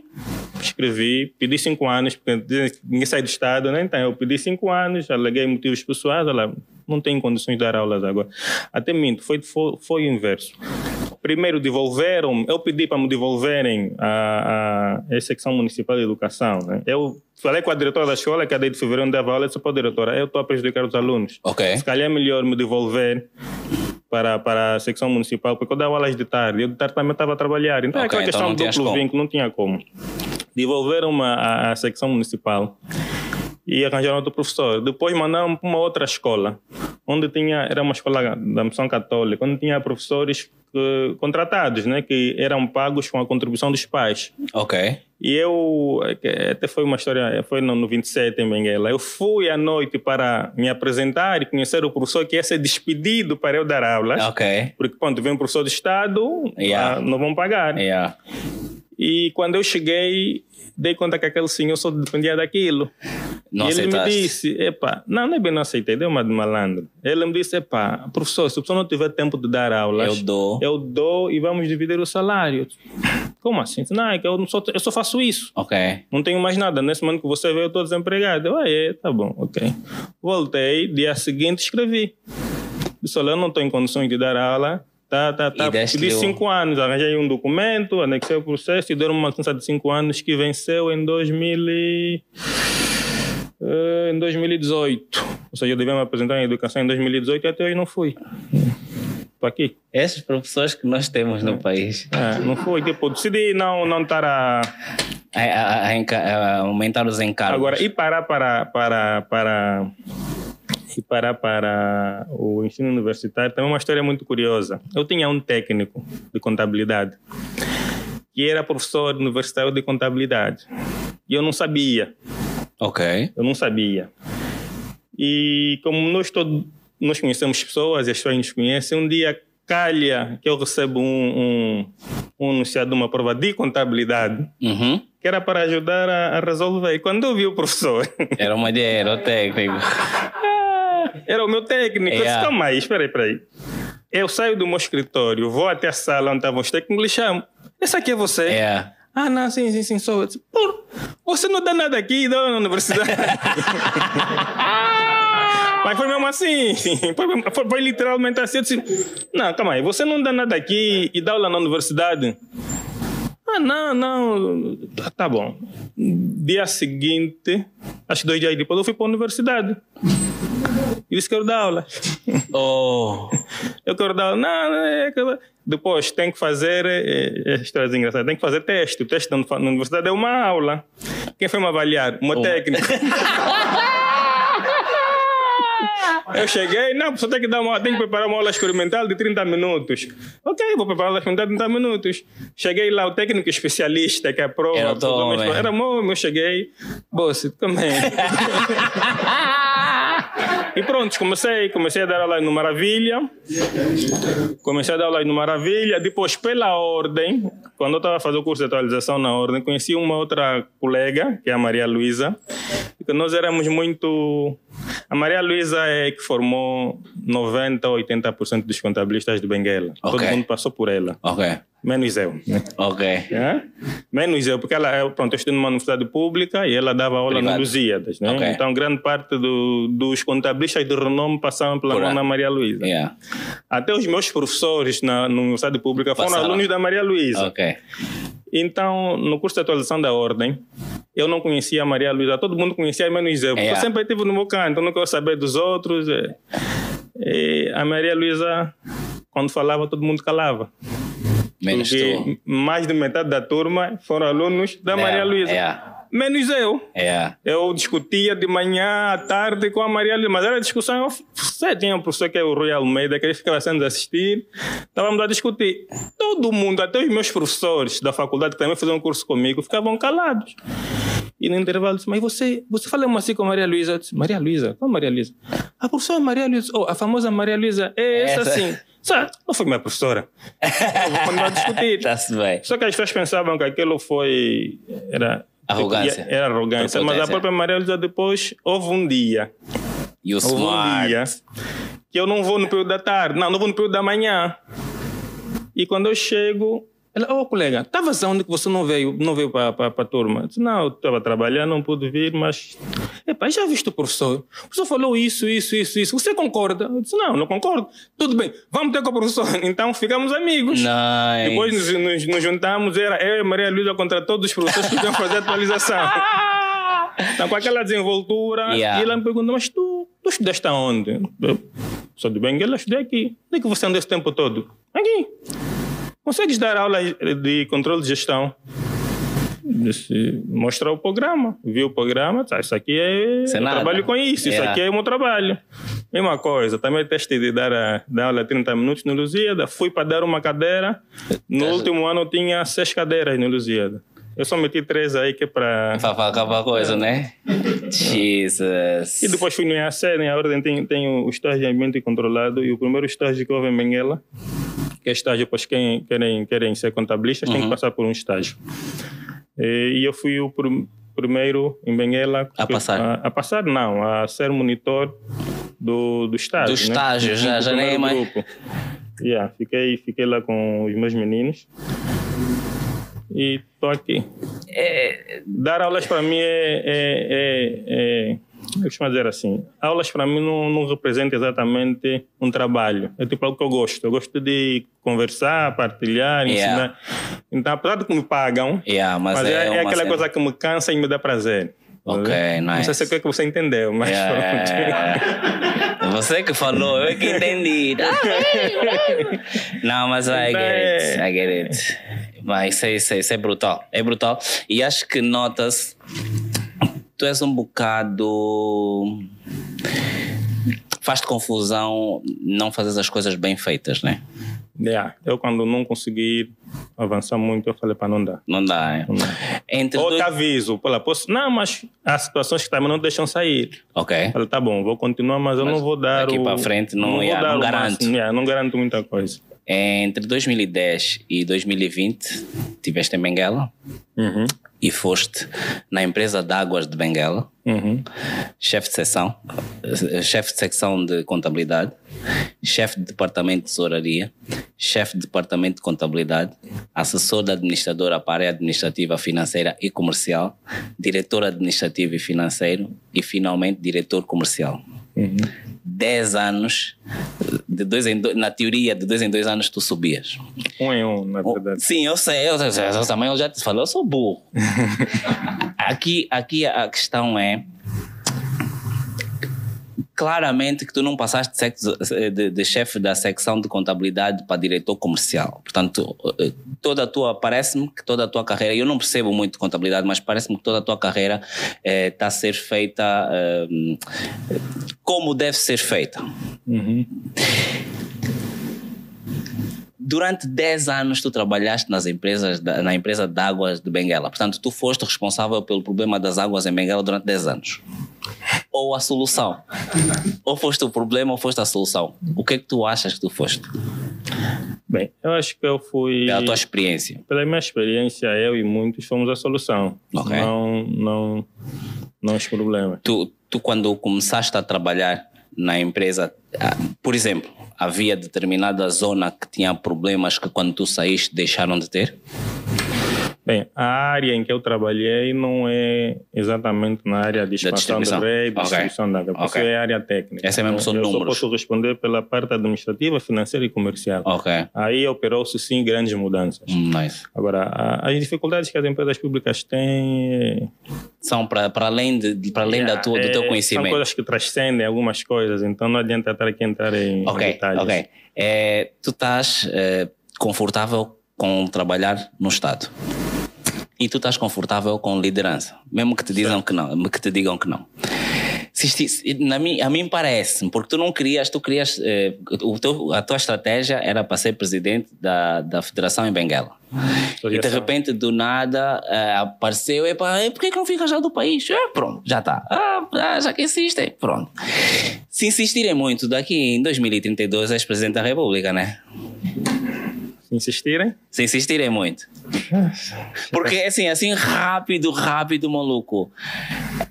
Escrevi, pedi cinco anos, porque ninguém sai do Estado, né? Então, eu pedi cinco anos, aleguei motivos pessoais, olha, não tenho condições de dar aulas agora. Até minto, foi, foi, foi o inverso. Primeiro devolveram, eu pedi para me devolverem a, a, a secção municipal de educação, né? Eu falei com a diretora da escola, que a de fevereiro dava aula, eu disse, pô, diretora, eu estou a prejudicar os alunos. Ok. Se calhar é melhor me devolver para, para a secção municipal, porque eu dava aulas de tarde, eu de tarde também estava a trabalhar. Então é Ok, aquela então questão do duplo vínculo, não tinha como. Devolveram-me a, a secção municipal e arranjaram outro professor. Depois mandaram para uma outra escola, onde tinha, era uma escola da missão católica, onde tinha professores eh, contratados, né, que eram pagos com a contribuição dos pais. Ok. E eu, que até foi uma história, foi no, no 27 em Benguela. Eu fui à noite para me apresentar e conhecer o professor que ia ser despedido para eu dar aulas. Ok. Porque quando vem um professor do Estado, Yeah. ah, não vão pagar. Yeah. E quando eu cheguei, dei conta que aquele senhor só dependia daquilo. Não e ele me disse, epá, não, não é bem não aceitei, deu uma de malandro. Ele me disse, epá, professor, se o professor não tiver tempo de dar aulas, Eu dou. eu dou e vamos dividir o salário. Como assim? Não, é que eu, só, eu só faço isso. Ok. Não tenho mais nada. Nesse momento que você veio, eu estou desempregado. Eu, ah, é, tá bom, ok. Voltei, dia seguinte escrevi. Disse, olha, eu não estou em condições de dar aula. Tá, tá, tá. E Pedi cinco anos, arranjei um documento, anexei o processo e deram uma licença de cinco anos que venceu em 2000 e... eh, em 2018. Ou seja, eu devia me apresentar em educação em 2018 e até hoje não fui. Estou aqui. Esses professores que nós temos no país É, não fui. Tipo, decidi não, não estar a... a, a- a a aumentar os encargos. Agora, e parar para, para, para, e parar para o ensino universitário também é uma história muito curiosa. Eu tinha um técnico de contabilidade que era professor universitário de contabilidade. E eu não sabia, Ok. eu não sabia. E como nós todos nós conhecemos pessoas e as pessoas nos conhecem, um dia calha que eu recebo um, um, um anunciado de uma prova de contabilidade Uhum. que era para ajudar a, a resolver. E quando eu vi o professor, Era uma ideia, era o técnico. (laughs) era o meu técnico. Eu disse, Yeah. calma aí, espera aí, espera aí. Eu saio do meu escritório, vou até a sala onde estavam os técnicos e lhe chamo. Esse aqui é você? É. Ah, não, sim, sim, sim, sou disse, Pô, você não dá nada aqui, dá na universidade. (laughs) Mas foi mesmo assim, (laughs) foi, foi- foi literalmente assim. Eu disse, não, calma aí, você não dá nada aqui e dá aula na universidade? Ah, não, não, tá, tá bom. Dia seguinte, acho que dois dias depois, eu fui para a universidade. E disse que eu dar aula. (laughs) Oh. Eu quero dar. Não, não, é Depois tem que fazer. É, é, histórias engraçadas. Tem que fazer teste. O teste na universidade é uma aula. Quem foi me avaliar? O meu técnico. Eu cheguei, não, só tem que dar uma, tem que preparar uma aula experimental de 30 minutos. Ok, vou preparar uma aula experimental de 30 minutos. Cheguei lá, o técnico especialista que aprova. Era Tom, é. Era bom, eu cheguei. Boss, também. (laughs) E pronto, comecei, comecei a dar aula no Maravilha. Comecei a dar aula no Maravilha. Depois, pela ordem, quando eu estava fazendo o curso de atualização na ordem, conheci uma outra colega, que é a Maria Luísa. Nós éramos muito. A Maria Luísa é que formou 90 ou 80% dos contabilistas de Benguela. Ok. Todo mundo passou por ela. Ok. Menos eu. Ok. É? Menos eu, porque ela, pronto, eu estudei numa universidade pública e ela dava aula Privado. no Lusíadas, né? Ok. Então, grande parte do, dos contabilistas de renome passavam pela Por mão Maria Luísa. Yeah. Até os meus professores na, na universidade pública foram alunos da Maria Luísa. Ok. Então, no curso de atualização da ordem, eu não conhecia a Maria Luísa, todo mundo conhecia, menos eu. Porque Yeah. eu sempre estive no meu canto, eu não quero saber dos outros. E a Maria Luísa, quando falava, todo mundo calava. Menos tu. mais de metade da turma foram alunos da Maria Luísa. Yeah. Menos eu. Yeah. Eu discutia de manhã à tarde com a Maria Luísa, mas era discussão. Você tinha um professor que é o Rui Almeida, que ele ficava sendo assistir, estávamos a discutir. Todo mundo, até os meus professores da faculdade que também faziam um curso comigo, ficavam calados. E no intervalo disse, mas você, você fala assim com a Maria Luísa? Maria Luísa? Qual Maria Luísa? A professora Maria Luísa, oh, a famosa Maria Luísa, é essa, Essa. sim. Sabe, não foi minha professora. Discutir. (laughs) Está-se bem. Só que as pessoas pensavam que aquilo foi. Era. Arrogância. Era arrogância. Mas a própria Maria Luísa depois houve um dia. E o Houve um smart. dia que eu não vou no período da tarde. Não, não vou no período da manhã. E quando eu chego. Ela, ô colega, estava onde que você não veio, não veio para a turma? Eu disse, não, estava trabalhando, não pude vir, mas. Epá, já viste o professor? O professor falou isso, isso, isso, isso. Você concorda? Eu disse, não, não concordo. Tudo bem, vamos ter com o professor. (laughs) Então ficamos amigos. Nice. Depois nos, nos, nos juntamos, era eu e Maria Luísa contra todos os professores que iam fazer atualização. (laughs) Então, com aquela desenvoltura, Yeah. e ela me pergunta, mas tu, tu estudaste aonde? Eu sou de Benguela, estudei aqui. Onde é que você andou esse tempo todo? Aqui. Consegues dar aula de controle de gestão? Mostrar o programa. Viu o programa, tá, isso aqui é. É eu nada. trabalho com isso, isso Yeah. aqui é o meu trabalho. Mesma coisa, também testei de dar, a, dar aula 30 minutos no Lusíada. Fui para dar uma cadeira. No último ano eu tinha seis cadeiras no Lusíada. Eu só meti três aí que é para. Para acabar a coisa, né? Jesus. E depois fui no IAC, né? A ordem tem, tem o estágio de ambiente controlado. E o primeiro estágio que houve em Benguela, que é estágio para quem querem, querem ser contabilistas, tem que passar por um estágio. E, e eu fui o prim- primeiro em Benguela. A passar. A, a passar, não, a ser monitor do, do estágio. Do estágio, né? já- Do já nem é mais- grupo. Yeah, fiquei, fiquei lá com os meus meninos. E estou aqui. Dar aulas para mim é, é, é, é eu costumo dizer assim, aulas para mim não, não representa exatamente um trabalho. É tipo algo que eu gosto. Eu gosto de conversar, partilhar, Yeah. ensinar. Então, apesar de que me pagam, Yeah, mas, mas, é, é uma aquela cena- coisa que me cansa e me dá prazer. Ok, Não sei nice. se é o que você entendeu, mas Yeah, pronto. yeah. Você que falou, eu que entendi. (laughs) Não, mas I get it, I get it. Mas isso, é- isso, é- isso é brutal, é brutal. E acho que notas, tu és um bocado... Faz-te confusão não fazer as coisas bem feitas, né? Yeah, Eu, quando não consegui avançar muito, eu falei para não dar. Não dá, né? Não dá. Entre Ou dois... te aviso, pô, lá, posso, não, mas há situações que também não deixam sair. Ok. Falei, tá bom, vou continuar, mas, eu Mas não vou dar daqui o... pra frente não- vou yeah, não garanto. yeah, não garanto muita coisa. Entre 2010 e 2020, tiveste em Benguela Uhum, e foste na empresa de águas de Benguela, uhum, chefe de seção, chefe de secção de contabilidade, chefe de departamento de tesouraria, chefe de departamento de contabilidade, assessor da administradora para a área administrativa, financeira e comercial, diretor administrativo e financeiro e finalmente diretor comercial. Uhum. 10 anos, de dois em dois, na teoria, de dois em dois anos tu subias. Um em um, na verdade. Sim, eu sei, eu, eu, eu também eu já te falei, eu sou burro. (laughs) aqui, aqui a questão é. Claramente que tu não passaste de, de, de chefe da secção de contabilidade para diretor comercial. Portanto, eh, toda a tua, parece-me que toda a tua carreira, eu não percebo muito de contabilidade, mas parece-me que toda a tua carreira está eh, a ser feita eh, como deve ser feita. Uhum. Durante 10 anos tu trabalhaste nas empresas, na empresa de águas de Benguela. Portanto, tu foste responsável pelo problema das águas em Benguela durante 10 anos. Ou a solução. ou foste o problema ou foste a solução. O que é que tu achas que tu foste? Bem, eu acho que eu fui. Pela tua experiência. Pela minha experiência, eu e muitos fomos a solução. Okay. Não, não, não os problemas. Tu, tu, quando começaste a trabalhar na empresa, ah, por exemplo, havia determinada zona que tinha problemas que quando tu saíste deixaram de ter? Bem, a área em que eu trabalhei não é exatamente na área de expansão do rei, distribuição okay. da água, okay. é área técnica. Essa é mesmo são eu números. Eu só posso responder pela parte administrativa, financeira e comercial. Okay. Aí operou-se sim grandes mudanças. Hum, nice. Agora, a, as dificuldades que as empresas públicas têm... São para além, de, para além da tua, do teu conhecimento. São coisas que transcendem algumas coisas, então não adianta estar aqui entrar em okay. detalhes. Ok, é, tu estás é, confortável com trabalhar no Estado? E tu estás confortável com liderança, mesmo que te digam que não, que te digam que não. Se, na mim, a mim parece, porque tu não querias, tu querias, eh, o teu, a tua estratégia era para ser presidente da, da federação em Benguela. E de repente, do nada, eh, apareceu, e pá, por que, não fica já do país? É, pronto, já está. Ah, já que insistem, pronto. Se insistirem muito, daqui em 2032 és presidente da República, né? Insistirem? Se insistirem muito. Porque assim, assim, rápido, rápido, maluco.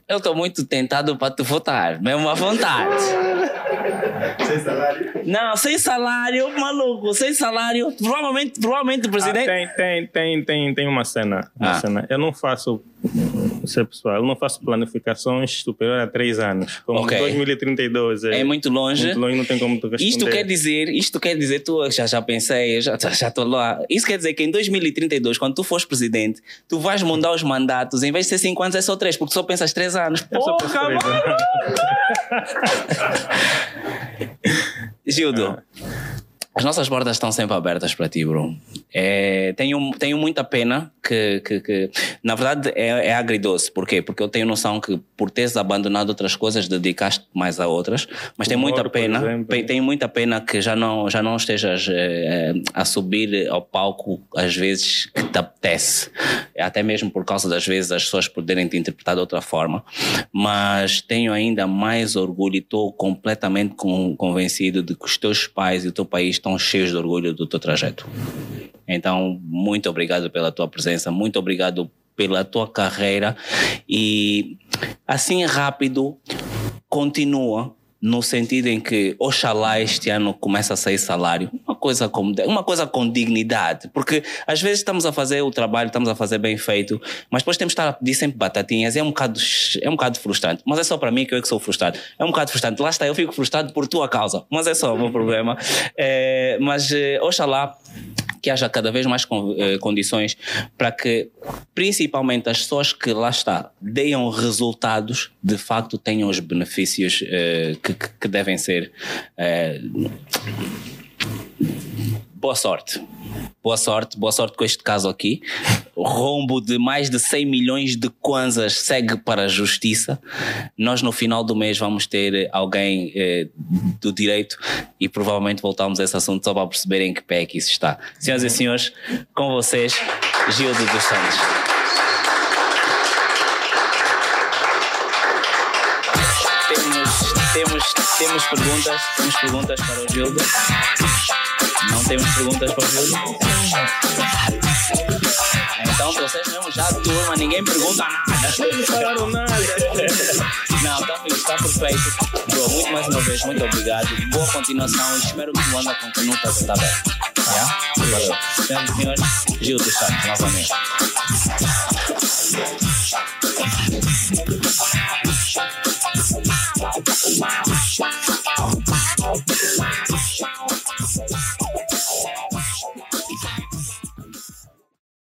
Eu estou muito tentado para te votar, mesmo à vontade. Sem salário? Não, sem salário, maluco, sem salário. Provavelmente, provavelmente o presidente. Ah, tem, tem, tem, tem, tem uma cena. Uma ah. cena. Eu não faço pessoal, eu não faço planificações superior a três anos. Como okay. 2032 é, é muito longe. Muito longe, não tem como tu responder. Isto quer dizer, isto quer dizer, tu já já pensei, já já estou lá. Isso quer dizer que em 2032, quando tu fores presidente, tu vais mudar os mandatos, em vez de ser cinco anos é só três, porque tu só pensas três anos. Porra, (laughs) Gildo. Ah. As nossas portas estão sempre abertas para ti, bro. É, tenho, tenho muita pena que, que, que na verdade, é, é agridoce. Por quê? Porque eu tenho noção que por teres abandonado outras coisas, dedicaste mais a outras. Mas tem muita pena, tenho muita pena que já não, já não estejas é, a subir ao palco às vezes que te apetece. Até mesmo por causa das vezes as pessoas poderem te interpretar de outra forma. Mas tenho ainda mais orgulho e estou completamente convencido de que os teus pais e o teu país estão cheios de orgulho do teu trajeto. Então, muito obrigado pela tua presença, muito obrigado pela tua carreira e assim rápido continua no sentido em que oxalá este ano começa a sair salário, coisa com, uma coisa com dignidade, porque às vezes estamos a fazer o trabalho, estamos a fazer bem feito, mas depois temos de estar a pedir sempre batatinhas, é um bocado, é um bocado frustrante, mas é só para mim que eu é que sou frustrado, é um bocado frustrante, lá está, eu fico frustrado por tua causa, mas é só o meu (laughs) problema, é, mas eh, oxalá que haja cada vez mais eh, condições para que, principalmente as pessoas que lá está, deem resultados, de facto tenham os benefícios eh, que, que, devem ser. Eh, boa sorte. Boa sorte, boa sorte com este caso aqui. O rombo de mais de 100 milhões de kwanzas segue para a justiça. Nós, no final do mês, vamos ter alguém eh, do direito e provavelmente voltamos a esse assunto só para perceberem em que pé é que isso está. Senhoras e senhores, com vocês, Gildo dos Santos. Temos, perguntas, temos perguntas para o Gildo. Não temos perguntas para o Júlio? Então vocês mesmo já turma, ninguém pergunta nada. Não falaram nada. Não, está perfeito. Bro, muito mais uma vez, muito obrigado. Boa continuação. Espero que o Anda continue a estar bem. Yeah? Valeu. Senhoras e senhores, Gil dos Santos, novamente. Wow. shot.